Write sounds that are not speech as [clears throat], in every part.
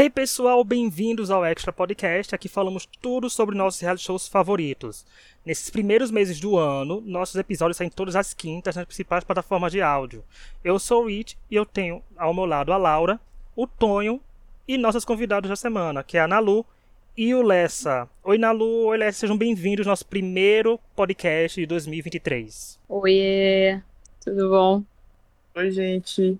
Hey pessoal, bem-vindos ao Extra Podcast. Aqui falamos tudo sobre nossos reality shows favoritos. Nesses primeiros meses do ano, nossos episódios saem todas as quintas nas principais plataformas de áudio. Eu sou o Rich e eu tenho ao meu lado a Laura, o Tonho e nossos convidados da semana, que é a Nalu e o Lessa. Oi Nalu, oi Lessa, sejam bem-vindos ao nosso primeiro podcast de 2023. Oi, tudo bom? Oi, gente.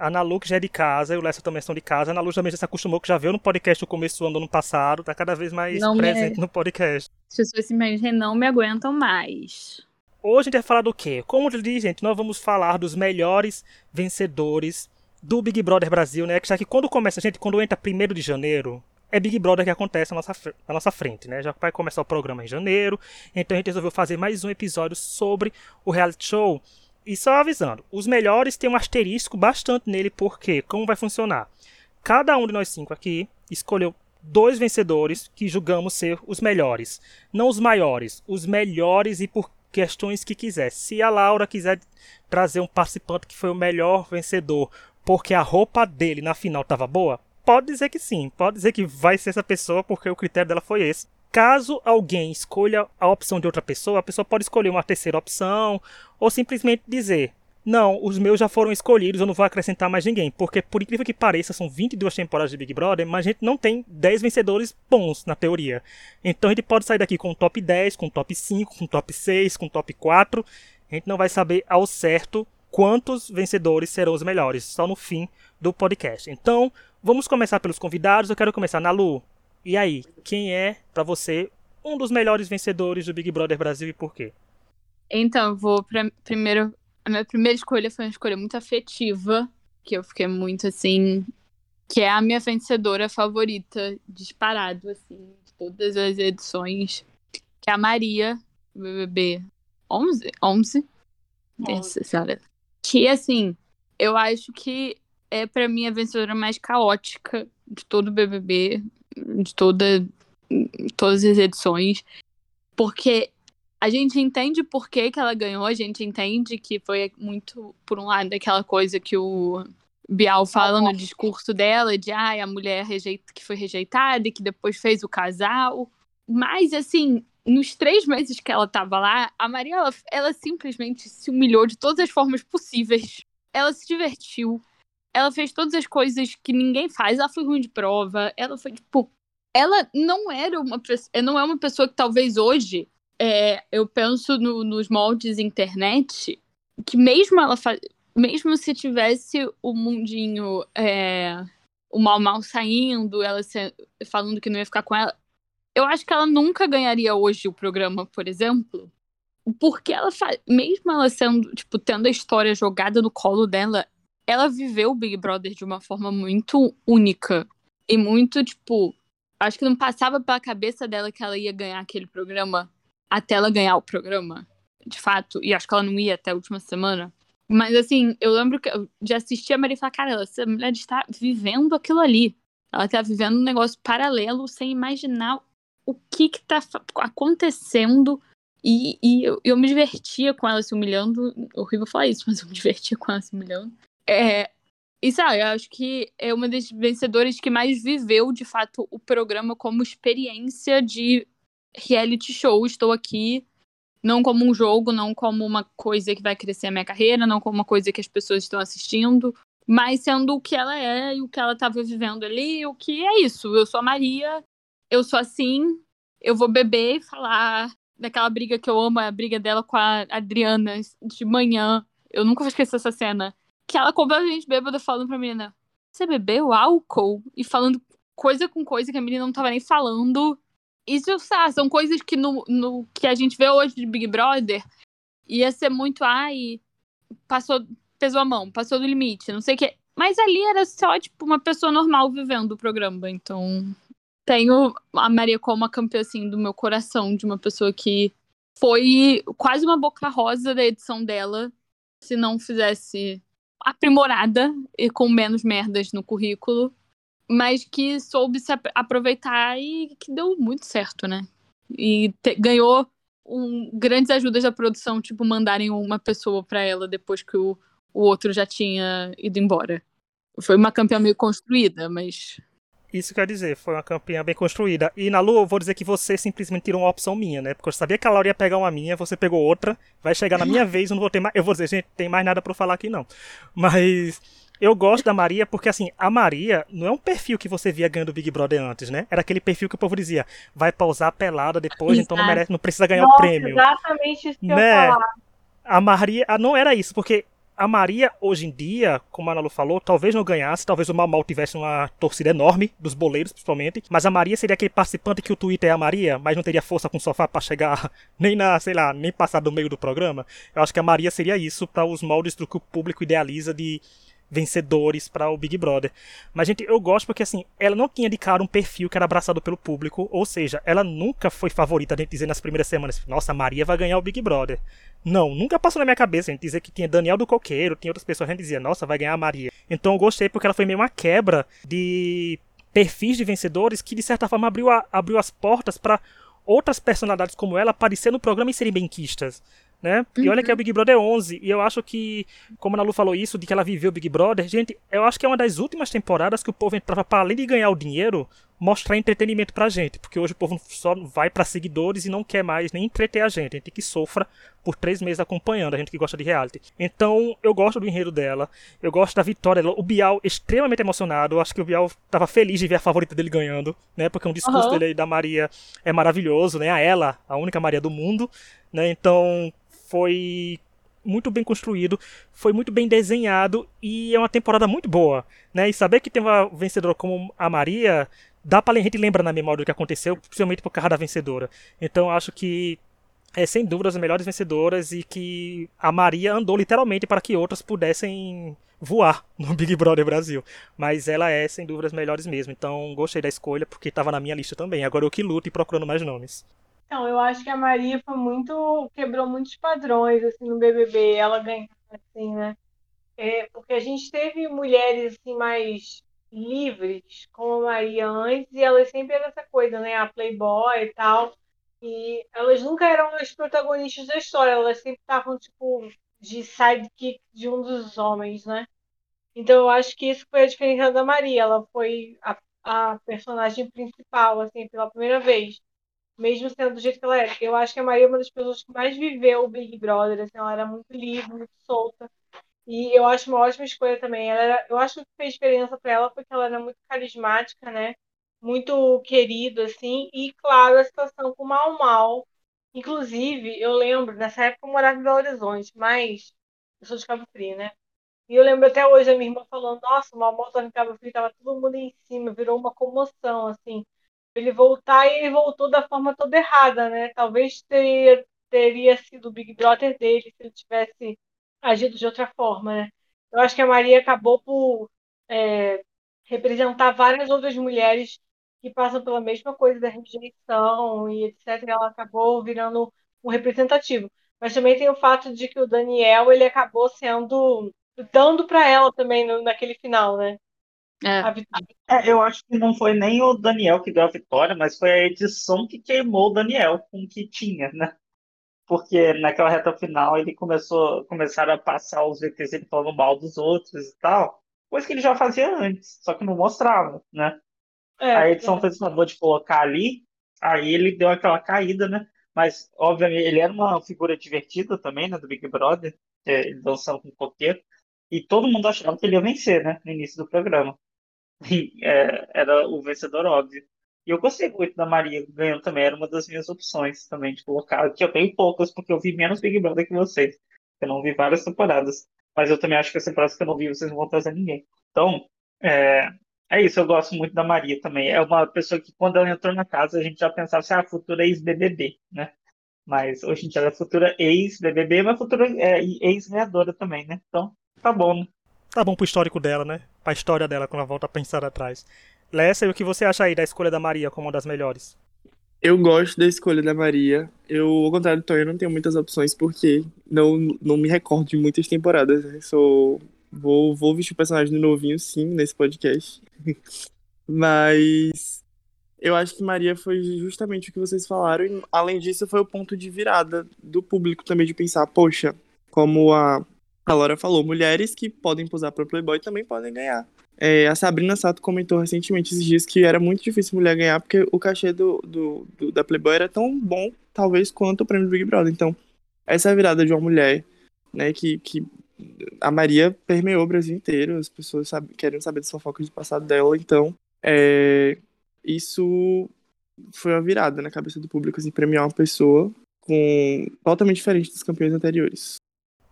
A Nalu, que já é de casa, e o Lessa também são de casa. A Nalu também já se acostumou, que já veio no podcast no começo do ano passado, tá cada vez mais Não presente me- no podcast. As pessoas simplesmente não me aguentam mais. Hoje a gente vai falar do quê? Como eu disse, gente, nós vamos falar dos melhores vencedores do Big Brother Brasil, né? Que já que quando começa, gente, quando entra 1 de janeiro, é Big Brother que acontece na nossa, na nossa frente, né? Já vai começar o programa em janeiro, então a gente resolveu fazer mais um episódio sobre o reality show. E só avisando, os melhores tem um asterisco bastante nele, porque como vai funcionar? Cada um de nós cinco aqui escolheu dois vencedores que julgamos ser os melhores. Não os maiores, os melhores e por questões que quiser. Se a Laura quiser trazer um participante que foi o melhor vencedor porque a roupa dele na final estava boa, pode dizer que sim. Pode dizer que vai ser essa pessoa porque o critério dela foi esse. Caso alguém escolha a opção de outra pessoa, a pessoa pode escolher uma terceira opção ou simplesmente dizer: Não, os meus já foram escolhidos, eu não vou acrescentar mais ninguém. Porque, por incrível que pareça, são 22 temporadas de Big Brother, mas a gente não tem 10 vencedores bons na teoria. Então a gente pode sair daqui com top 10, com top 5, com top 6, com top 4. A gente não vai saber ao certo quantos vencedores serão os melhores, só no fim do podcast. Então, vamos começar pelos convidados. Eu quero começar na Lu. E aí, quem é, pra você, um dos melhores vencedores do Big Brother Brasil e por quê? Então, eu vou pra primeiro. A minha primeira escolha foi uma escolha muito afetiva, que eu fiquei muito assim. Que é a minha vencedora favorita, disparado, assim, de todas as edições. Que é a Maria, do BBB 11? 11? Essa senhora. Que, assim, eu acho que é pra mim a vencedora mais caótica de todo o BBB, de toda, todas as edições. Porque a gente entende por que, que ela ganhou, a gente entende que foi muito, por um lado, aquela coisa que o Bial fala no discurso dela, de ah, a mulher rejeita, que foi rejeitada e que depois fez o casal. Mas, assim, nos três meses que ela tava lá, a Maria, ela, ela simplesmente se humilhou de todas as formas possíveis. Ela se divertiu. Ela fez todas as coisas que ninguém faz. Ela foi ruim de prova. Ela foi, tipo. Ela não era uma pessoa. Não é uma pessoa que talvez hoje é, eu penso no- nos moldes internet, que mesmo ela mesmo se tivesse o mundinho, é, o mal mal saindo, ela se- falando que não ia ficar com ela, eu acho que ela nunca ganharia hoje o programa, por exemplo, porque ela fa- mesmo ela sendo, tipo, tendo a história jogada no colo dela, ela viveu o Big Brother de uma forma muito única e muito, tipo, acho que não passava pela cabeça dela que ela ia ganhar aquele programa até ela ganhar o programa, de fato, e acho que ela não ia até a última semana. Mas assim, eu lembro que eu de assistir a Maria e cara, essa mulher está vivendo aquilo ali. Ela tá vivendo um negócio paralelo sem imaginar o que que tá acontecendo. E, e eu, eu me divertia com ela se humilhando. Horrível falar isso, mas eu me [laughs] divertia com ela se humilhando. É, e sabe, eu acho que é uma das vencedoras que mais viveu, de fato, o programa como experiência de reality show. Estou aqui não como um jogo, não como uma coisa que vai crescer a minha carreira, não como uma coisa que as pessoas estão assistindo, mas sendo o que ela é e o que ela estava vivendo ali, o que é isso. Eu sou a Maria, eu sou assim, eu vou beber e falar daquela briga que eu amo, a briga dela com a Adriana de manhã. Eu nunca vou esquecer essa cena. Que ela completamente bêbada falando pra menina: Você bebeu álcool? E falando coisa com coisa que a menina não tava nem falando. Isso sabe, são coisas que no, no que a gente vê hoje de Big Brother ia ser muito, ai, passou, pesou a mão, passou do limite, não sei o quê. Mas ali era só, tipo, uma pessoa normal vivendo o programa. Então, tenho a Maria como a campeã, assim, do meu coração, de uma pessoa que foi quase uma boca rosa da edição dela, se não fizesse aprimorada e com menos merdas no currículo mas que soube se ap- aproveitar e que deu muito certo, né? E te- ganhou um, grandes ajudas da produção, tipo, mandarem uma pessoa pra ela depois que o, o outro já tinha ido embora. Foi uma campeã meio construída, mas Isso quer dizer, foi uma campanha bem construída. E na Lu, eu vou dizer que você simplesmente tirou uma opção minha, né? Porque eu sabia que a Laura ia pegar uma minha, você pegou outra, vai chegar na minha [laughs] vez, eu não vou ter mais. Eu vou dizer, gente, tem mais nada para falar aqui não. Mas eu gosto da Maria porque, assim, a Maria não é um perfil que você via ganhando o Big Brother antes, né? Era aquele perfil que o povo dizia, vai pausar pelada depois, Exato. então não merece, não precisa ganhar Nossa, o prêmio. Exatamente isso que né? eu falar. A Maria não era isso, porque a Maria, hoje em dia, como a Nalu falou, talvez não ganhasse, talvez o Mal Mal tivesse uma torcida enorme, dos boleiros principalmente, mas a Maria seria aquele participante que o Twitter é a Maria, mas não teria força com o sofá para chegar [laughs] nem na, sei lá, nem passar do meio do programa. Eu acho que a Maria seria isso para os moldes do que o público idealiza de vencedores para o Big Brother. Mas, gente, eu gosto porque, assim, ela não tinha de cara um perfil que era abraçado pelo público, ou seja, ela nunca foi favorita, a gente dizer nas primeiras semanas, nossa, Maria vai ganhar o Big Brother. Não, nunca passou na minha cabeça a gente dizer que tinha Daniel do Coqueiro, tinha outras pessoas, a gente dizia, nossa, vai ganhar a Maria. Então eu gostei porque ela foi meio uma quebra de perfis de vencedores que, de certa forma, abriu, a, abriu as portas para outras personalidades como ela aparecer no programa e serem benquistas né? E olha que é o uhum. Big Brother 11, e eu acho que, como a Nalu falou isso, de que ela viveu o Big Brother, gente, eu acho que é uma das últimas temporadas que o povo entrava para além de ganhar o dinheiro, mostrar entretenimento pra gente, porque hoje o povo só vai para seguidores e não quer mais nem entreter a gente, a gente que sofra por três meses acompanhando, a gente que gosta de reality. Então, eu gosto do enredo dela, eu gosto da vitória dela, o Bial extremamente emocionado, eu acho que o Bial tava feliz de ver a favorita dele ganhando, né, porque um discurso uhum. dele aí da Maria é maravilhoso, né, a ela, a única Maria do mundo, né, então foi muito bem construído, foi muito bem desenhado e é uma temporada muito boa, né? E saber que tem uma vencedora como a Maria, dá para a gente lembrar na memória do que aconteceu, principalmente por causa da vencedora. Então acho que é sem dúvida as melhores vencedoras e que a Maria andou literalmente para que outras pudessem voar no [laughs] Big Brother Brasil. Mas ela é sem dúvida as melhores mesmo. Então gostei da escolha porque estava na minha lista também. Agora eu que luto e procurando mais nomes. Então, eu acho que a Maria foi muito. quebrou muitos padrões assim, no BBB, ela ganhou, assim, né? É, porque a gente teve mulheres assim, mais livres, como a Maria antes, e elas sempre eram essa coisa, né? A Playboy e tal. E elas nunca eram as protagonistas da história, elas sempre estavam, tipo, de sidekick de um dos homens, né? Então eu acho que isso foi a diferença da Maria. Ela foi a, a personagem principal, assim, pela primeira vez mesmo sendo do jeito que ela era. Eu acho que a Maria é uma das pessoas que mais viveu o Big Brother, assim, ela era muito livre, muito solta. E eu acho uma ótima escolha também. Ela era, eu acho que o que fez diferença para ela foi que ela era muito carismática, né? Muito querida, assim. E, claro, a situação com o Mal Mal. Inclusive, eu lembro, nessa época eu morava em Belo Horizonte, mas eu sou de Cabo Frio, né? E eu lembro até hoje a minha irmã falando, nossa, o Mal Mal estava em Cabo Frio, tava todo mundo em cima, virou uma comoção, assim ele voltar e ele voltou da forma toda errada, né? Talvez teria, teria sido o Big Brother dele se ele tivesse agido de outra forma, né? Eu acho que a Maria acabou por é, representar várias outras mulheres que passam pela mesma coisa da rejeição e etc. Ela acabou virando um representativo. Mas também tem o fato de que o Daniel ele acabou sendo dando para ela também no, naquele final, né? É. É, eu acho que não foi nem o Daniel que deu a vitória, mas foi a edição que queimou o Daniel com o que tinha, né? Porque naquela reta final ele começou, começaram a passar os VTs ele falando mal dos outros e tal, coisa que ele já fazia antes, só que não mostrava, né? É, a edição é. fez o favor de colocar ali, aí ele deu aquela caída, né? Mas, obviamente, ele era uma figura divertida também, né, do Big Brother, é, ele dançando com o coqueiro, e todo mundo achava que ele ia vencer, né, no início do programa. [laughs] é, era o vencedor óbvio. E eu gostei muito da Maria ganhando também, era uma das minhas opções também de colocar, que eu tenho poucas, porque eu vi menos Big Brother que vocês. Eu não vi várias temporadas. Mas eu também acho que essa temporada que eu não vi, vocês não vão trazer ninguém. Então, é, é isso, eu gosto muito da Maria também. É uma pessoa que, quando ela entrou na casa, a gente já pensava assim, ah, futura ex-BBB, né? Mas hoje em dia ela é futura ex-BBB, mas futura é, ex-ganhadora também, né? Então, tá bom, né? Tá bom pro histórico dela, né? Pra história dela quando ela volta a pensar atrás. Lessa, e o que você acha aí da escolha da Maria como uma das melhores? Eu gosto da escolha da Maria. Eu, ao contrário do Tony, não tenho muitas opções porque não, não me recordo de muitas temporadas. Né? Sou, vou, vou vestir o personagem do novinho, sim, nesse podcast. [laughs] Mas eu acho que Maria foi justamente o que vocês falaram. E, além disso, foi o ponto de virada do público também de pensar, poxa, como a a Laura falou, mulheres que podem posar para Playboy também podem ganhar É, a Sabrina Sato comentou recentemente esses dias que era muito difícil mulher ganhar, porque o cachê do, do, do, da Playboy era tão bom, talvez, quanto o prêmio do Big Brother. Então, essa virada de uma mulher, né, que, que a Maria permeou o Brasil inteiro, as pessoas sabe, querendo saber das fofocas do passado dela, então, é, isso foi uma virada na cabeça do público, assim, premiar uma pessoa com totalmente diferente dos campeões anteriores.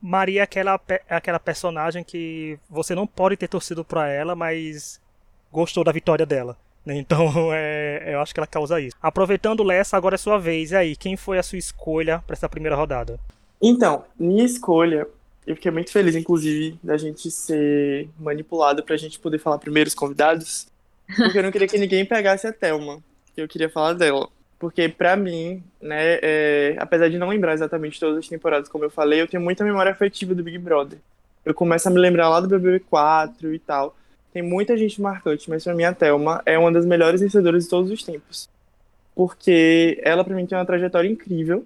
Maria é aquela, é aquela personagem que você não pode ter torcido pra ela, mas gostou da vitória dela. Né? [laughs] Então, é, eu acho que ela causa isso. Aproveitando, Lessa, agora é sua vez. E aí, quem foi a sua escolha para essa primeira rodada? Então, minha escolha, eu fiquei muito feliz, inclusive, da gente ser manipulado pra gente poder falar primeiro os convidados. Porque eu não queria que ninguém pegasse a Thelma, eu queria falar dela. Porque, pra mim, né, é, apesar de não lembrar exatamente todas as temporadas, como eu falei, eu tenho muita memória afetiva do Big Brother. Eu começo a me lembrar lá do BBB 4 e tal. Tem muita gente marcante, mas pra mim a Thelma é uma das melhores vencedoras de todos os tempos. Porque ela, pra mim, tem uma trajetória incrível,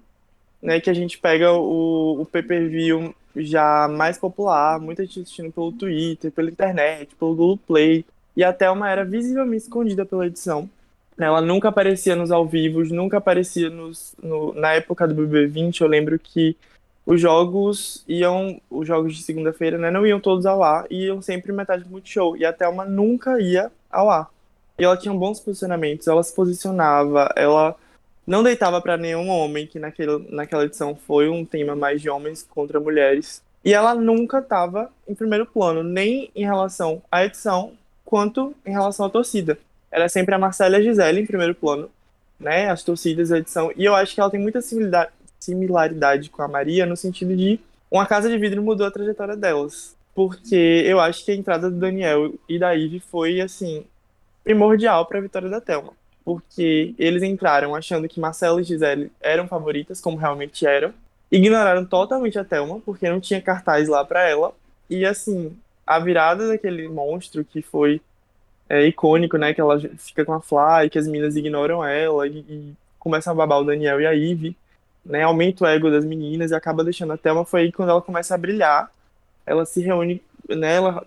né, que a gente pega o, o pay-per-view já mais popular, muita gente assistindo pelo Twitter, pela internet, pelo Google Play, e a Thelma era visivelmente escondida pela edição. Ela nunca aparecia nos ao vivos, nunca aparecia nos, no, na época do BB20. Eu lembro que os jogos iam, os jogos de segunda-feira, né, não iam todos ao ar, iam sempre metade do Multishow. E a Thelma nunca ia ao ar. E ela tinha bons posicionamentos, ela se posicionava, ela não deitava para nenhum homem, que naquele, naquela edição foi um tema mais de homens contra mulheres. E ela nunca estava em primeiro plano, nem em relação à edição, quanto em relação à torcida era sempre a Marcela e a Gisele em primeiro plano, né? As torcidas, a edição. E eu acho que ela tem muita similaridade com a Maria no sentido de uma casa de vidro mudou a trajetória delas. Porque eu acho que a entrada do Daniel e da Ivy foi, assim, primordial para a vitória da Thelma. Porque eles entraram achando que Marcela e Gisele eram favoritas, como realmente eram. Ignoraram totalmente a Thelma, porque não tinha cartaz lá para ela. E, assim, a virada daquele monstro que foi é icônico, né? Que ela fica com a Fly, que as meninas ignoram ela e, e começam a babar o Daniel e a Ivy, né? Aumenta o ego das meninas e acaba deixando a Thelma. Foi aí quando ela começa a brilhar. Ela se reúne, né? Ela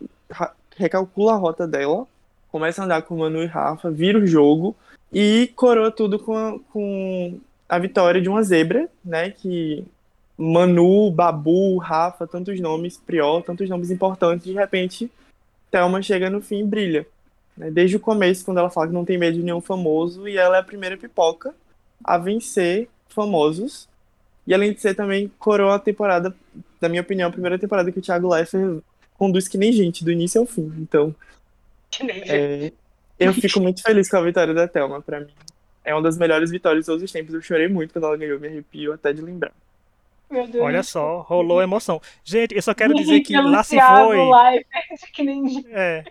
recalcula a rota dela, começa a andar com o Manu e Rafa, vira o jogo e coroa tudo com a, com a vitória de uma zebra, né? Que Manu, Babu, Rafa, tantos nomes, Priol, tantos nomes importantes, de repente, Thelma chega no fim e brilha. Né? Desde o começo, quando ela fala que não tem medo de nenhum famoso, e ela é a primeira pipoca a vencer famosos. E além de ser também coroa a temporada, na minha opinião, a primeira temporada que o Thiago Leifert conduz que nem gente, do início ao fim. Então, é, eu fico muito feliz com a vitória da Thelma, pra mim. É uma das melhores vitórias de todos os tempos. Eu chorei muito quando ela ganhou, me arrepio até de lembrar. Olha só, rolou emoção. Gente, eu só quero dizer que lá se foi. [laughs] É.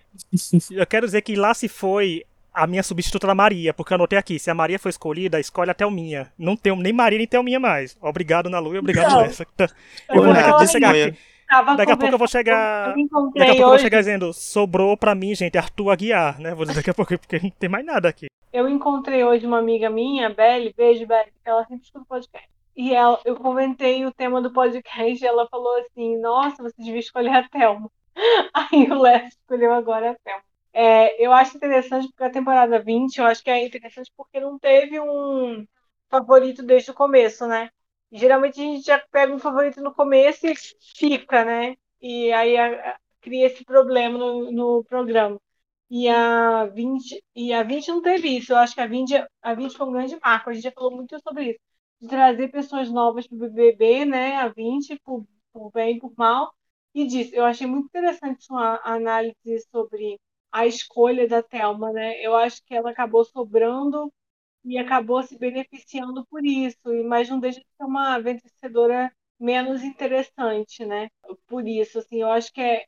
Eu quero dizer que lá se foi a minha substituta da Maria, porque eu anotei aqui, se a Maria foi escolhida, escolhe até o minha. Não tenho nem Maria nem minha mais. Obrigado, Nalu, e obrigado, Não. Lessa. Eu vou daqui, chegar aqui. Daqui a pouco eu vou chegar. Eu encontrei Daqui a pouco eu vou hoje- chegar dizendo, sobrou pra mim, gente, Arthur Aguiar, né? Vou dizer daqui a pouco, porque não tem mais nada aqui. Eu encontrei hoje uma amiga minha, Belle, beijo, Belle, ela sempre escuta o podcast. E ela, eu comentei o tema do podcast e ela falou assim: Nossa, você devia escolher a Thelma. [laughs] Aí o Léo escolheu agora a Thelma. É, eu acho interessante porque a temporada 20, eu acho que é interessante porque não teve um favorito desde o começo, né? Geralmente a gente já pega um favorito no começo e fica, né? E aí a- a- cria esse problema no, no programa. E a 20, e a 20 não teve isso. Eu acho que a 20, a 20 foi um grande marco. A gente já falou muito sobre isso. De trazer pessoas novas para o BBB, né? A 20, por, por bem e por mal. E disso. Eu achei muito interessante sua análise sobre a escolha da Thelma, né? Eu acho que ela acabou sobrando e acabou se beneficiando por isso. Mas não deixa de ser uma vencedora menos interessante, né? Por isso, assim, eu acho que é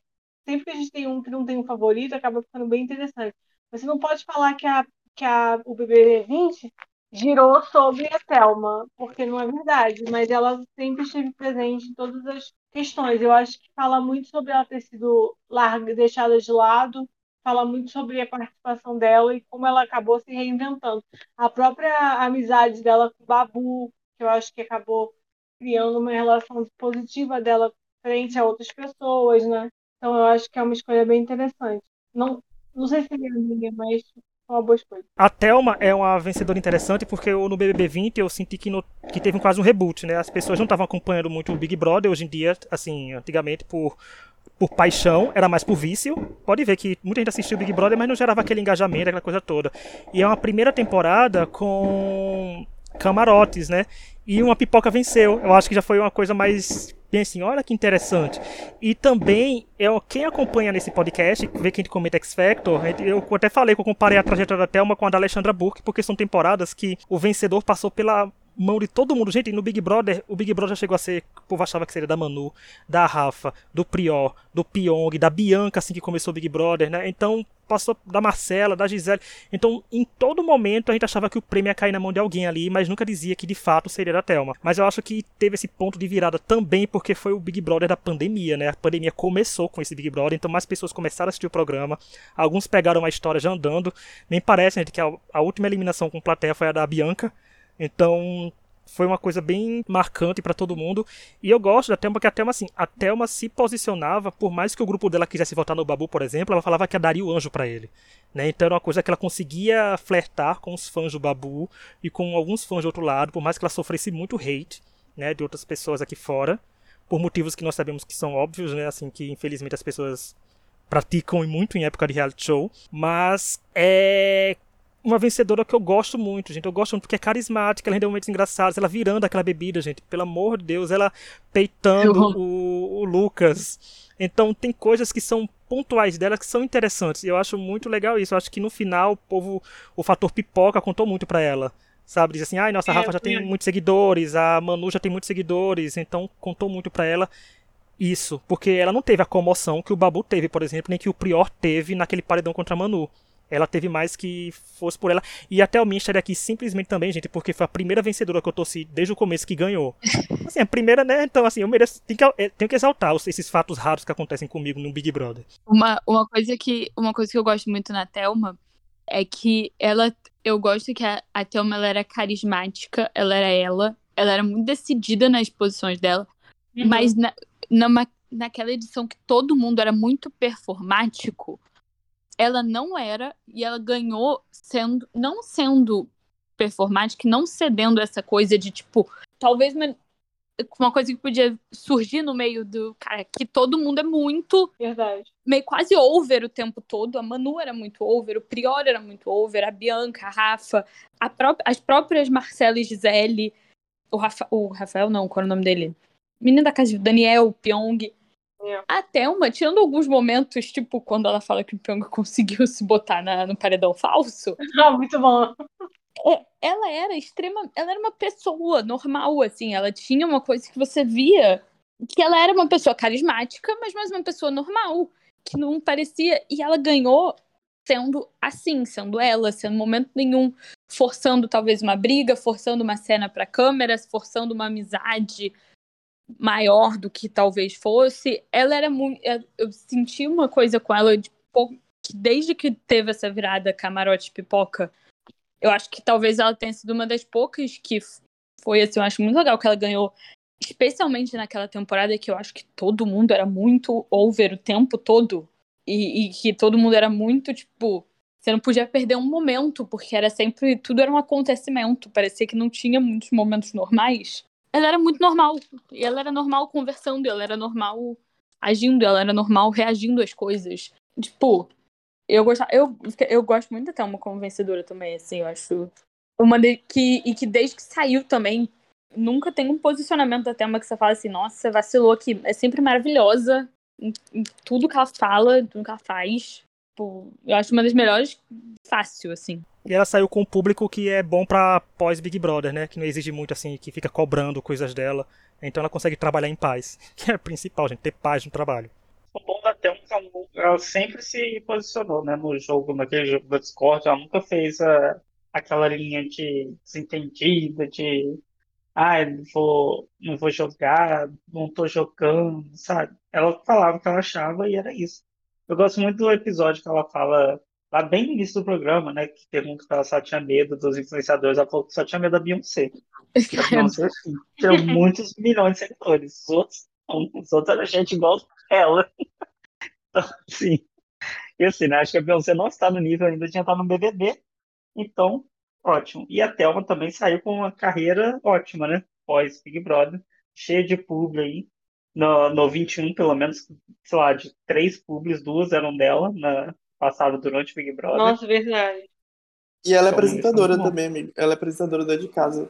sempre que a gente tem um que não tem um favorito, acaba ficando bem interessante. Você não pode falar que, a, que a, o BBB 20 girou sobre a Thelma, porque não é verdade, mas ela sempre esteve presente em todas as questões. Eu acho que fala muito sobre ela ter sido larga, deixada de lado, fala muito sobre a participação dela e como ela acabou se reinventando. A própria amizade dela com o Babu, que eu acho que acabou criando uma relação positiva dela frente a outras pessoas, né? Então eu acho que é uma escolha bem interessante. Não, Não sei se é minha amiga, mas uma boa escolha. A Thelma é uma vencedora interessante porque eu, no BBB 20 eu senti que, no, que teve quase um reboot, né? As pessoas não estavam acompanhando muito o Big Brother hoje em dia, assim, antigamente por por paixão, era mais por vício. Pode ver que muita gente assistiu o Big Brother, mas não gerava aquele engajamento, aquela coisa toda. E é uma primeira temporada com camarotes, né? E uma pipoca venceu. Eu acho que já foi uma coisa mais bem assim, olha que interessante. E também, eu, quem acompanha nesse podcast, vê que a gente comenta X Factor, eu até falei que eu comparei a trajetória da Thelma com a da Alexandra Burke, porque são temporadas que o vencedor passou pela mão de todo mundo. Gente, no Big Brother, o Big Brother já chegou a ser, o povo achava que seria da Manu, da Rafa, do Prior, do Pyong, da Bianca, assim que começou o Big Brother, né? Então, passou da Marcela, da Gisele. Então, em todo momento, a gente achava que o prêmio ia cair na mão de alguém ali, mas nunca dizia que de fato seria da Thelma. Mas eu acho que teve esse ponto de virada também porque foi o Big Brother da pandemia, né? A pandemia começou com esse Big Brother, então mais pessoas começaram a assistir o programa. Alguns pegaram a história já andando. Nem parece, gente, que a, a última eliminação com plateia foi a da Bianca. Então, foi uma coisa bem marcante para todo mundo. E eu gosto da Thelma, porque a Thelma, assim, a Thelma se posicionava, por mais que o grupo dela quisesse votar no Babu, por exemplo, ela falava que daria o anjo para ele. Né? Então era uma coisa que ela conseguia flertar com os fãs do Babu e com alguns fãs do outro lado, por mais que ela sofresse muito hate né, de outras pessoas aqui fora, por motivos que nós sabemos que são óbvios, né, assim, que infelizmente as pessoas praticam muito em época de reality show, mas é uma vencedora que eu gosto muito, gente. Eu gosto muito porque é carismática, ela rende momentos engraçados, ela virando aquela bebida, gente. Pelo amor de Deus, ela peitando o, o, Lucas. Então tem coisas que são pontuais dela que são interessantes. E eu acho muito legal isso. Eu acho que no final o povo, o fator pipoca contou muito para ela. Sabe, diz assim, ai, nossa, a Rafa já tem muitos seguidores, a Manu já tem muitos seguidores, então contou muito para ela isso, porque ela não teve a comoção que o Babu teve, por exemplo, nem que o Prior teve naquele paredão contra a Manu. Ela teve mais que fosse por ela. E até o Min estaria aqui simplesmente também, gente, porque foi a primeira vencedora que eu torci desde o começo que ganhou. Assim, a primeira, né? Então, assim, eu mereço. Tenho que, é, tenho que exaltar esses fatos raros que acontecem comigo no Big Brother. Uma, uma, coisa, que, uma coisa que eu gosto muito na Thelma é que ela. Eu gosto que a, a Thelma ela era carismática, ela era ela, ela era muito decidida nas posições dela, uhum. mas na, numa, naquela edição que todo mundo era muito performático ela não era e ela ganhou sendo não sendo performática, não cedendo essa coisa de tipo, talvez uma, coisa que podia surgir no meio do cara que todo mundo é muito verdade, meio quase over o tempo todo. A Manu era muito over, o Prior era muito over, a Bianca, a Rafa, a pró as próprias Marcela e Gisele, o, Rafa, o Rafael não, qual é o nome dele? Menina da casa, Daniel, Pyong é. A Thelma, tirando alguns momentos, tipo quando ela fala que o Pyong [laughs] conseguiu se botar na, no paredão falso. [laughs] Ah, muito bom. É, ela era extrema. Ela era uma pessoa normal, assim. Ela tinha uma coisa que você via que ela era uma pessoa carismática, mas mais uma pessoa normal. Que não parecia. E ela ganhou sendo assim, sendo ela, sendo momento nenhum forçando talvez uma briga, forçando uma cena para câmeras, forçando uma amizade, maior do que talvez fosse, ela era muito. É, eu senti uma coisa com ela de que desde que teve essa virada camarote pipoca, eu acho que talvez ela tenha sido uma das poucas que foi assim, eu acho muito legal que ela ganhou, especialmente naquela temporada que eu acho que todo mundo era muito over o tempo todo e, e que todo mundo era muito tipo você não podia perder um momento, porque era sempre. Tudo era um acontecimento. Parecia que não tinha muitos momentos normais ela era muito normal. E ela era normal conversando, ela era normal agindo, ela era normal reagindo às coisas. Tipo, eu gostava, eu, eu gosto muito da Thelma como vencedora também, assim, eu acho. Uma de, que, e que desde que saiu também, nunca tem um posicionamento da Thelma que você fala assim, nossa, vacilou aqui. É sempre maravilhosa em, em tudo que ela fala, tudo que ela faz. Tipo, eu acho uma das melhores fácil, assim. E ela saiu com um público que é bom para pós Big Brother, né? Que não exige muito assim, que fica cobrando coisas dela. Então ela consegue trabalhar em paz, [laughs] que é o principal, gente, ter paz no trabalho. O bom da Thelma é ela sempre se posicionou, né, no jogo, naquele jogo da Discord, ela nunca fez a, aquela linha de desentendida, de ah, não vou, não vou jogar, não tô jogando, sabe? Ela falava o que ela achava e era isso. Eu gosto muito do episódio que ela fala lá bem no início do programa, né? Que pergunta se ela só tinha medo dos influenciadores. Ela falou que só tinha medo da Beyoncé. [laughs] A Beyoncé, assim, tem muitos milhões de seguidores. Os outros, os outros eram gente igual ela. [laughs] Então, assim, E assim, né? Acho que a Beyoncé não está no nível ainda de entrar no BBB. Então, ótimo. E a Thelma também saiu com uma carreira ótima, né? Pós Big Brother. Cheia de publi aí. No, no 21, pelo menos, sei lá, de três publis, duas eram dela, na, passada durante o Big Brother. Nossa, verdade. E ela é Então, é apresentadora também, amigo. Ela é apresentadora do É de Casa.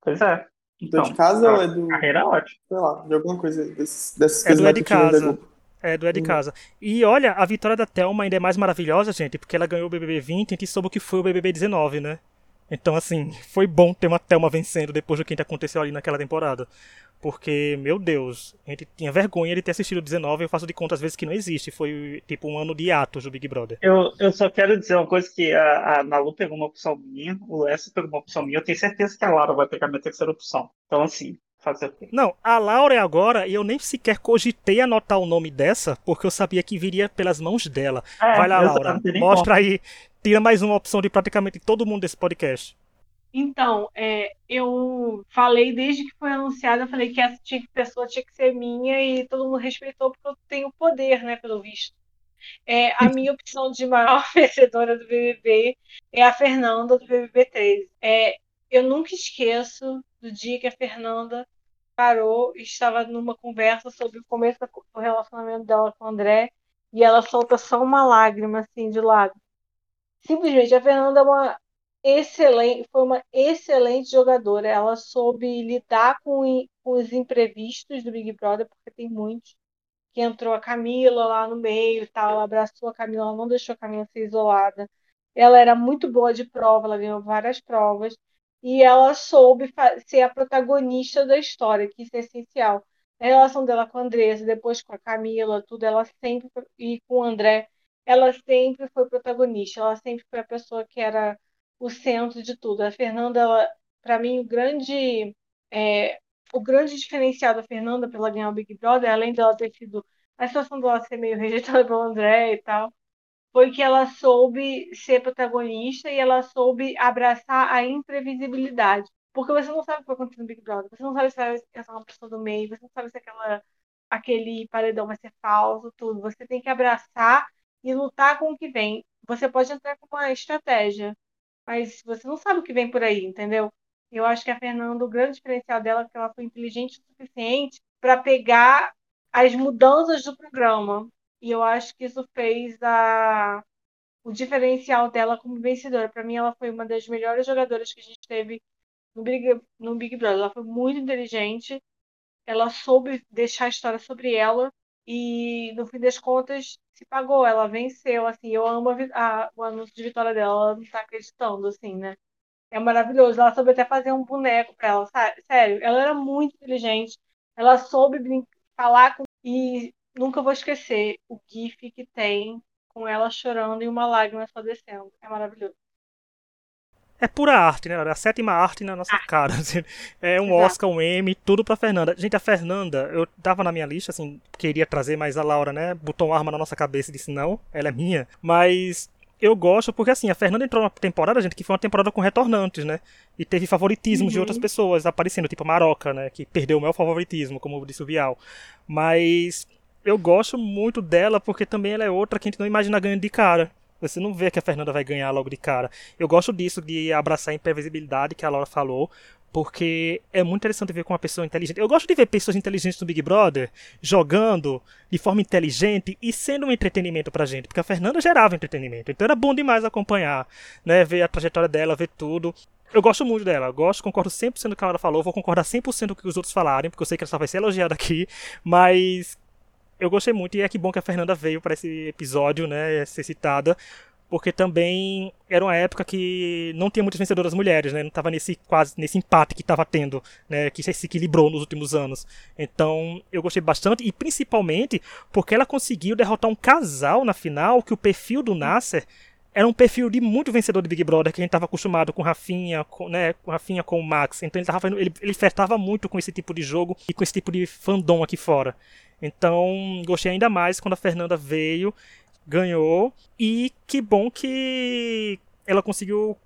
Pois é. Do Então, de Casa a ou é do. carreira ótima. Sei lá, de alguma coisa desses, dessas É coisas do É de matutinas da Casa. É, do É de Hum. Casa. E olha, a vitória da Thelma ainda é mais maravilhosa, gente, porque ela ganhou o BBB 20 e a gente soube o que foi o BBB 19, né? Então, assim, foi bom ter uma Thelma vencendo depois do que aconteceu ali naquela temporada. Porque, meu Deus, a gente tinha vergonha de ter assistido o 19 eu faço de conta às vezes que não existe. Foi tipo um ano de atos do Big Brother. Eu, eu só quero dizer uma coisa que a, a Nalu pegou uma opção minha, o Lessa pegou uma opção minha, eu tenho certeza que a Lara vai pegar minha terceira opção. Então, assim, fazer o quê? Não, a Laura é agora e eu nem sequer cogitei anotar o nome dessa, porque eu sabia que viria pelas mãos dela. É, Vai lá, Laura. Mostra aí. Tira mais uma opção de praticamente todo mundo desse podcast. Então, é, eu falei desde que foi anunciado, eu falei que essa tinha pessoa tinha que ser minha e todo mundo respeitou porque eu tenho poder, né, pelo visto. É, a minha opção de maior [laughs] vencedora do BBB é a Fernanda do BBB 13. É, eu nunca esqueço do dia que a Fernanda parou e estava numa conversa sobre o começo do relacionamento dela com o André e ela solta só uma lágrima assim de lado. Simplesmente, a Fernanda é uma excelente, foi uma excelente jogadora. Ela soube lidar com, com os imprevistos do Big Brother, porque tem muitos. Que entrou a Camila lá no meio e tal, abraçou a Camila, não deixou a Camila ser isolada. Ela era muito boa de prova, ela ganhou várias provas. E ela soube ser a protagonista da história, que isso é essencial. A relação dela com a Andressa, depois com a Camila, tudo, ela sempre, e com o André, ela sempre foi protagonista, ela sempre foi a pessoa que era o centro de tudo. A Fernanda, para mim, o grande, é, o grande diferencial da Fernanda para ela ganhar o Big Brother, além dela ter sido a situação dela ser meio [laughs] rejeitada pelo André e tal, foi que ela soube ser protagonista e ela soube abraçar a imprevisibilidade. Porque você não sabe o que vai acontecer no Big Brother, você não sabe se vai entrar uma pessoa do meio, você não sabe se aquela, aquele paredão vai ser falso, tudo. Você tem que abraçar e lutar com o que vem. Você pode entrar com uma estratégia, mas você não sabe o que vem por aí, entendeu? Eu acho que a Fernanda, o grande diferencial dela é que ela foi inteligente o suficiente para pegar as mudanças do programa. E eu acho que isso fez a, o diferencial dela como vencedora. Para mim, ela foi uma das melhores jogadoras que a gente teve no Big, no Big Brother. Ela foi muito inteligente, ela soube deixar a história sobre ela e, no fim das contas, se pagou. Ela venceu. Assim, eu amo a, a- o anúncio de vitória dela. Ela não tá acreditando, assim, né? É maravilhoso. Ela soube até fazer um boneco pra ela, sabe? Sério, ela era muito inteligente. Ela soube falar com. E nunca vou esquecer o GIF que tem com ela chorando e uma lágrima só descendo. É maravilhoso. É pura arte, né? A sétima arte na nossa cara. [laughs] assim. É um Exato. Oscar, um Emmy, tudo pra Fernanda. Gente, a Fernanda, eu tava na minha lista, assim, queria trazer, mas a Laura, né, botou uma arma na nossa cabeça e disse não, ela é minha. Mas eu gosto porque, assim, a Fernanda entrou numa temporada, gente, que foi uma temporada com retornantes, né? E teve favoritismo de Uhum. outras pessoas aparecendo, tipo a Maroca, né? Que perdeu o meu favoritismo, como disse o Vial. Mas eu gosto muito dela porque também ela é outra que a gente não imagina ganhando de cara. Você não vê que a Fernanda vai ganhar logo de cara. Eu gosto disso, de abraçar a imprevisibilidade que a Laura falou, porque é muito interessante ver com uma pessoa inteligente. Eu gosto de ver pessoas inteligentes no Big Brother jogando de forma inteligente e sendo um entretenimento pra gente, porque a Fernanda gerava entretenimento. Então era bom demais acompanhar, né, ver a trajetória dela, ver tudo. Eu gosto muito dela, gosto, concordo 100% com o que ela falou, vou concordar 100% com o que os outros falarem, porque eu sei que ela só vai ser elogiada aqui, mas eu gostei muito e é que bom que a Fernanda veio para esse episódio, né, ser citada, porque também era uma época que não tinha muitas vencedoras mulheres, né, não tava nesse quase nesse empate que estava tendo, né, que se equilibrou nos últimos anos. Então, eu gostei bastante e principalmente porque ela conseguiu derrotar um casal na final que o perfil do Nasser era um perfil de muito vencedor de Big Brother que a gente estava acostumado com Rafinha, com, né, com Rafinha com o Max. Então ele tava ele, ele flertava muito com esse tipo de jogo e com esse tipo de fandom aqui fora. Então, gostei ainda mais quando a Fernanda veio, ganhou e que bom que ela conseguiu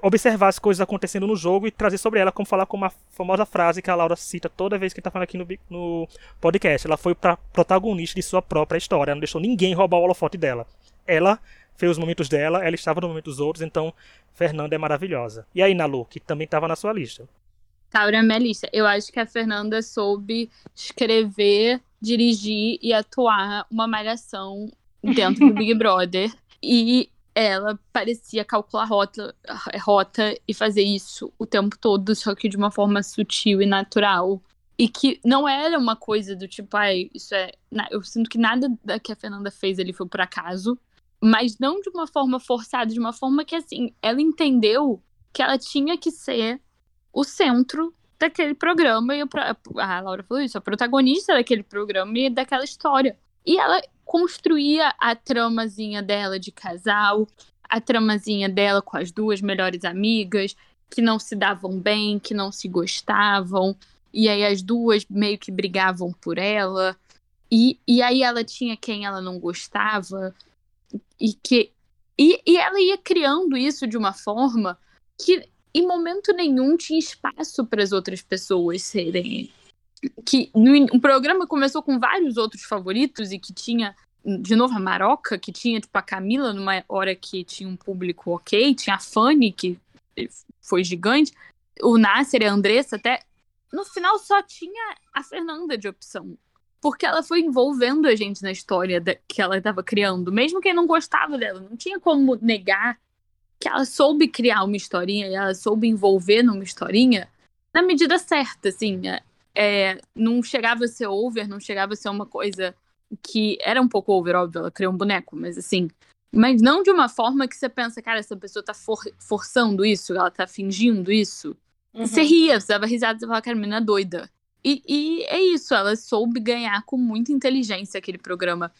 observar as coisas acontecendo no jogo e trazer sobre ela, como falar com uma famosa frase que a Laura cita toda vez que está falando aqui no, no podcast. Ela foi pra protagonista de sua própria história, não deixou ninguém roubar o holofote dela. ela fez os momentos dela, ela estava no momento dos outros, então Fernanda é maravilhosa. E aí, Nalu, que também estava na sua lista. Estava na minha lista. Eu acho que a Fernanda soube escrever, dirigir e atuar uma malhação dentro do Big Brother. E ela parecia calcular rota, rota e fazer isso o tempo todo, só que de uma forma sutil e natural. E que não era uma coisa do tipo, ai, isso é. Eu sinto que nada da que a Fernanda fez ali foi por acaso. Mas não de uma forma forçada, de uma forma que, assim, ela entendeu que ela tinha que ser o centro daquele programa. E a Laura falou isso, a protagonista daquele programa e daquela história. E ela construía a tramazinha dela de casal, a tramazinha dela com as duas melhores amigas, que não se davam bem, que não se gostavam, e aí as duas meio que brigavam por ela. E, e aí ela tinha quem ela não gostava, e que. E, e ela ia criando isso de uma forma que em momento nenhum tinha espaço para as outras pessoas serem. Que no, o programa começou com vários outros favoritos e que tinha, de novo, a Maroca, que tinha tipo a Camila numa hora que tinha um público ok, tinha a Fanny, que foi gigante, o Nasser e a Andressa até. No final só tinha a Fernanda de opção. Porque ela foi envolvendo a gente na história da, que ela estava criando. Mesmo quem não gostava dela, não tinha como negar que ela soube criar uma historinha e ela soube envolver numa historinha na medida certa, assim. É, é, não chegava a ser over, não chegava a ser uma coisa que era um pouco over, óbvio, ela criou um boneco, mas assim. Mas não de uma forma que você pensa, cara, essa pessoa tá for forçando isso, ela tá fingindo isso. Uhum. Você ria, você dava risada, você falava, cara, menina doida. E, e é isso, ela soube ganhar com muita inteligência aquele programa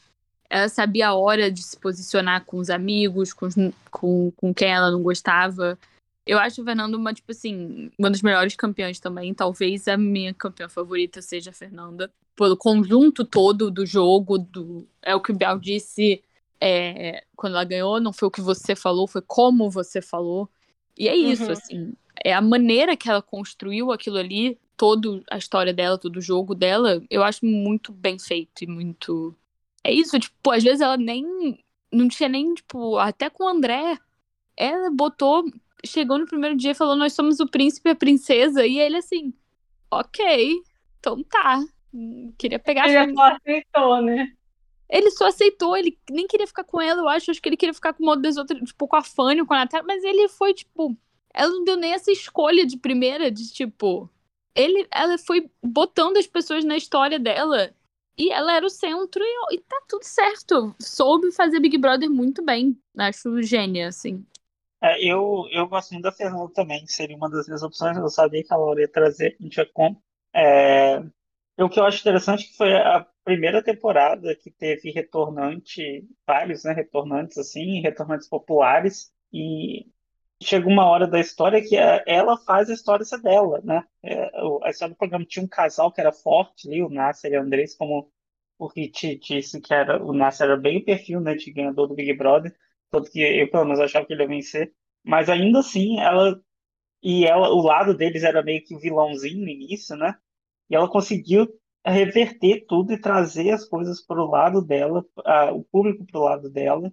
ela sabia a hora de se posicionar com os amigos, com, com, com quem ela não gostava. Eu acho a Fernanda uma, tipo assim, uma das melhores campeãs também. Talvez a minha campeã favorita seja a Fernanda. Pelo conjunto todo do jogo, do... é o que o Biel disse é, quando ela ganhou, não foi o que você falou, foi como você falou. E é isso, uhum. assim. É a maneira que ela construiu aquilo ali, toda a história dela, todo o jogo dela, eu acho muito bem feito e muito é isso, tipo, às vezes ela nem. Não tinha nem, tipo, até com o André. Ela botou. Chegou no primeiro dia e falou: Nós somos o príncipe e a princesa. E ele assim, ok, então tá. Queria pegar Ele só aceitou, né? Ele só aceitou, ele nem queria ficar com ela, eu acho. Acho que ele queria ficar com uma das outras, tipo, com a Fanny, com a Natália, mas ele foi, tipo. Ela não deu nem essa escolha de primeira, de tipo. Ele, ela foi botando as pessoas na história dela e ela era o centro e, e tá tudo certo. Soube fazer Big Brother muito bem. Acho gênia, assim. É, eu, eu gosto muito da Fernanda também, seria uma das minhas opções. Eu sabia que a Laura ia trazer, não tinha como. É, o que eu acho interessante é que foi a primeira temporada que teve retornante, vários, né, retornantes assim, retornantes populares, e chega uma hora da história que ela faz a história ser dela, né? É, a história do programa tinha um casal que era forte ali, o Nasser e o Andrés, como o Hit disse que era, o Nasser era bem o perfil, né, de ganhador do Big Brother, tanto que eu, pelo menos, achava que ele ia vencer, mas ainda assim, ela, e ela, o lado deles era meio que vilãozinho no início, né? E ela conseguiu reverter tudo e trazer as coisas para o lado dela, a, o público para o lado dela,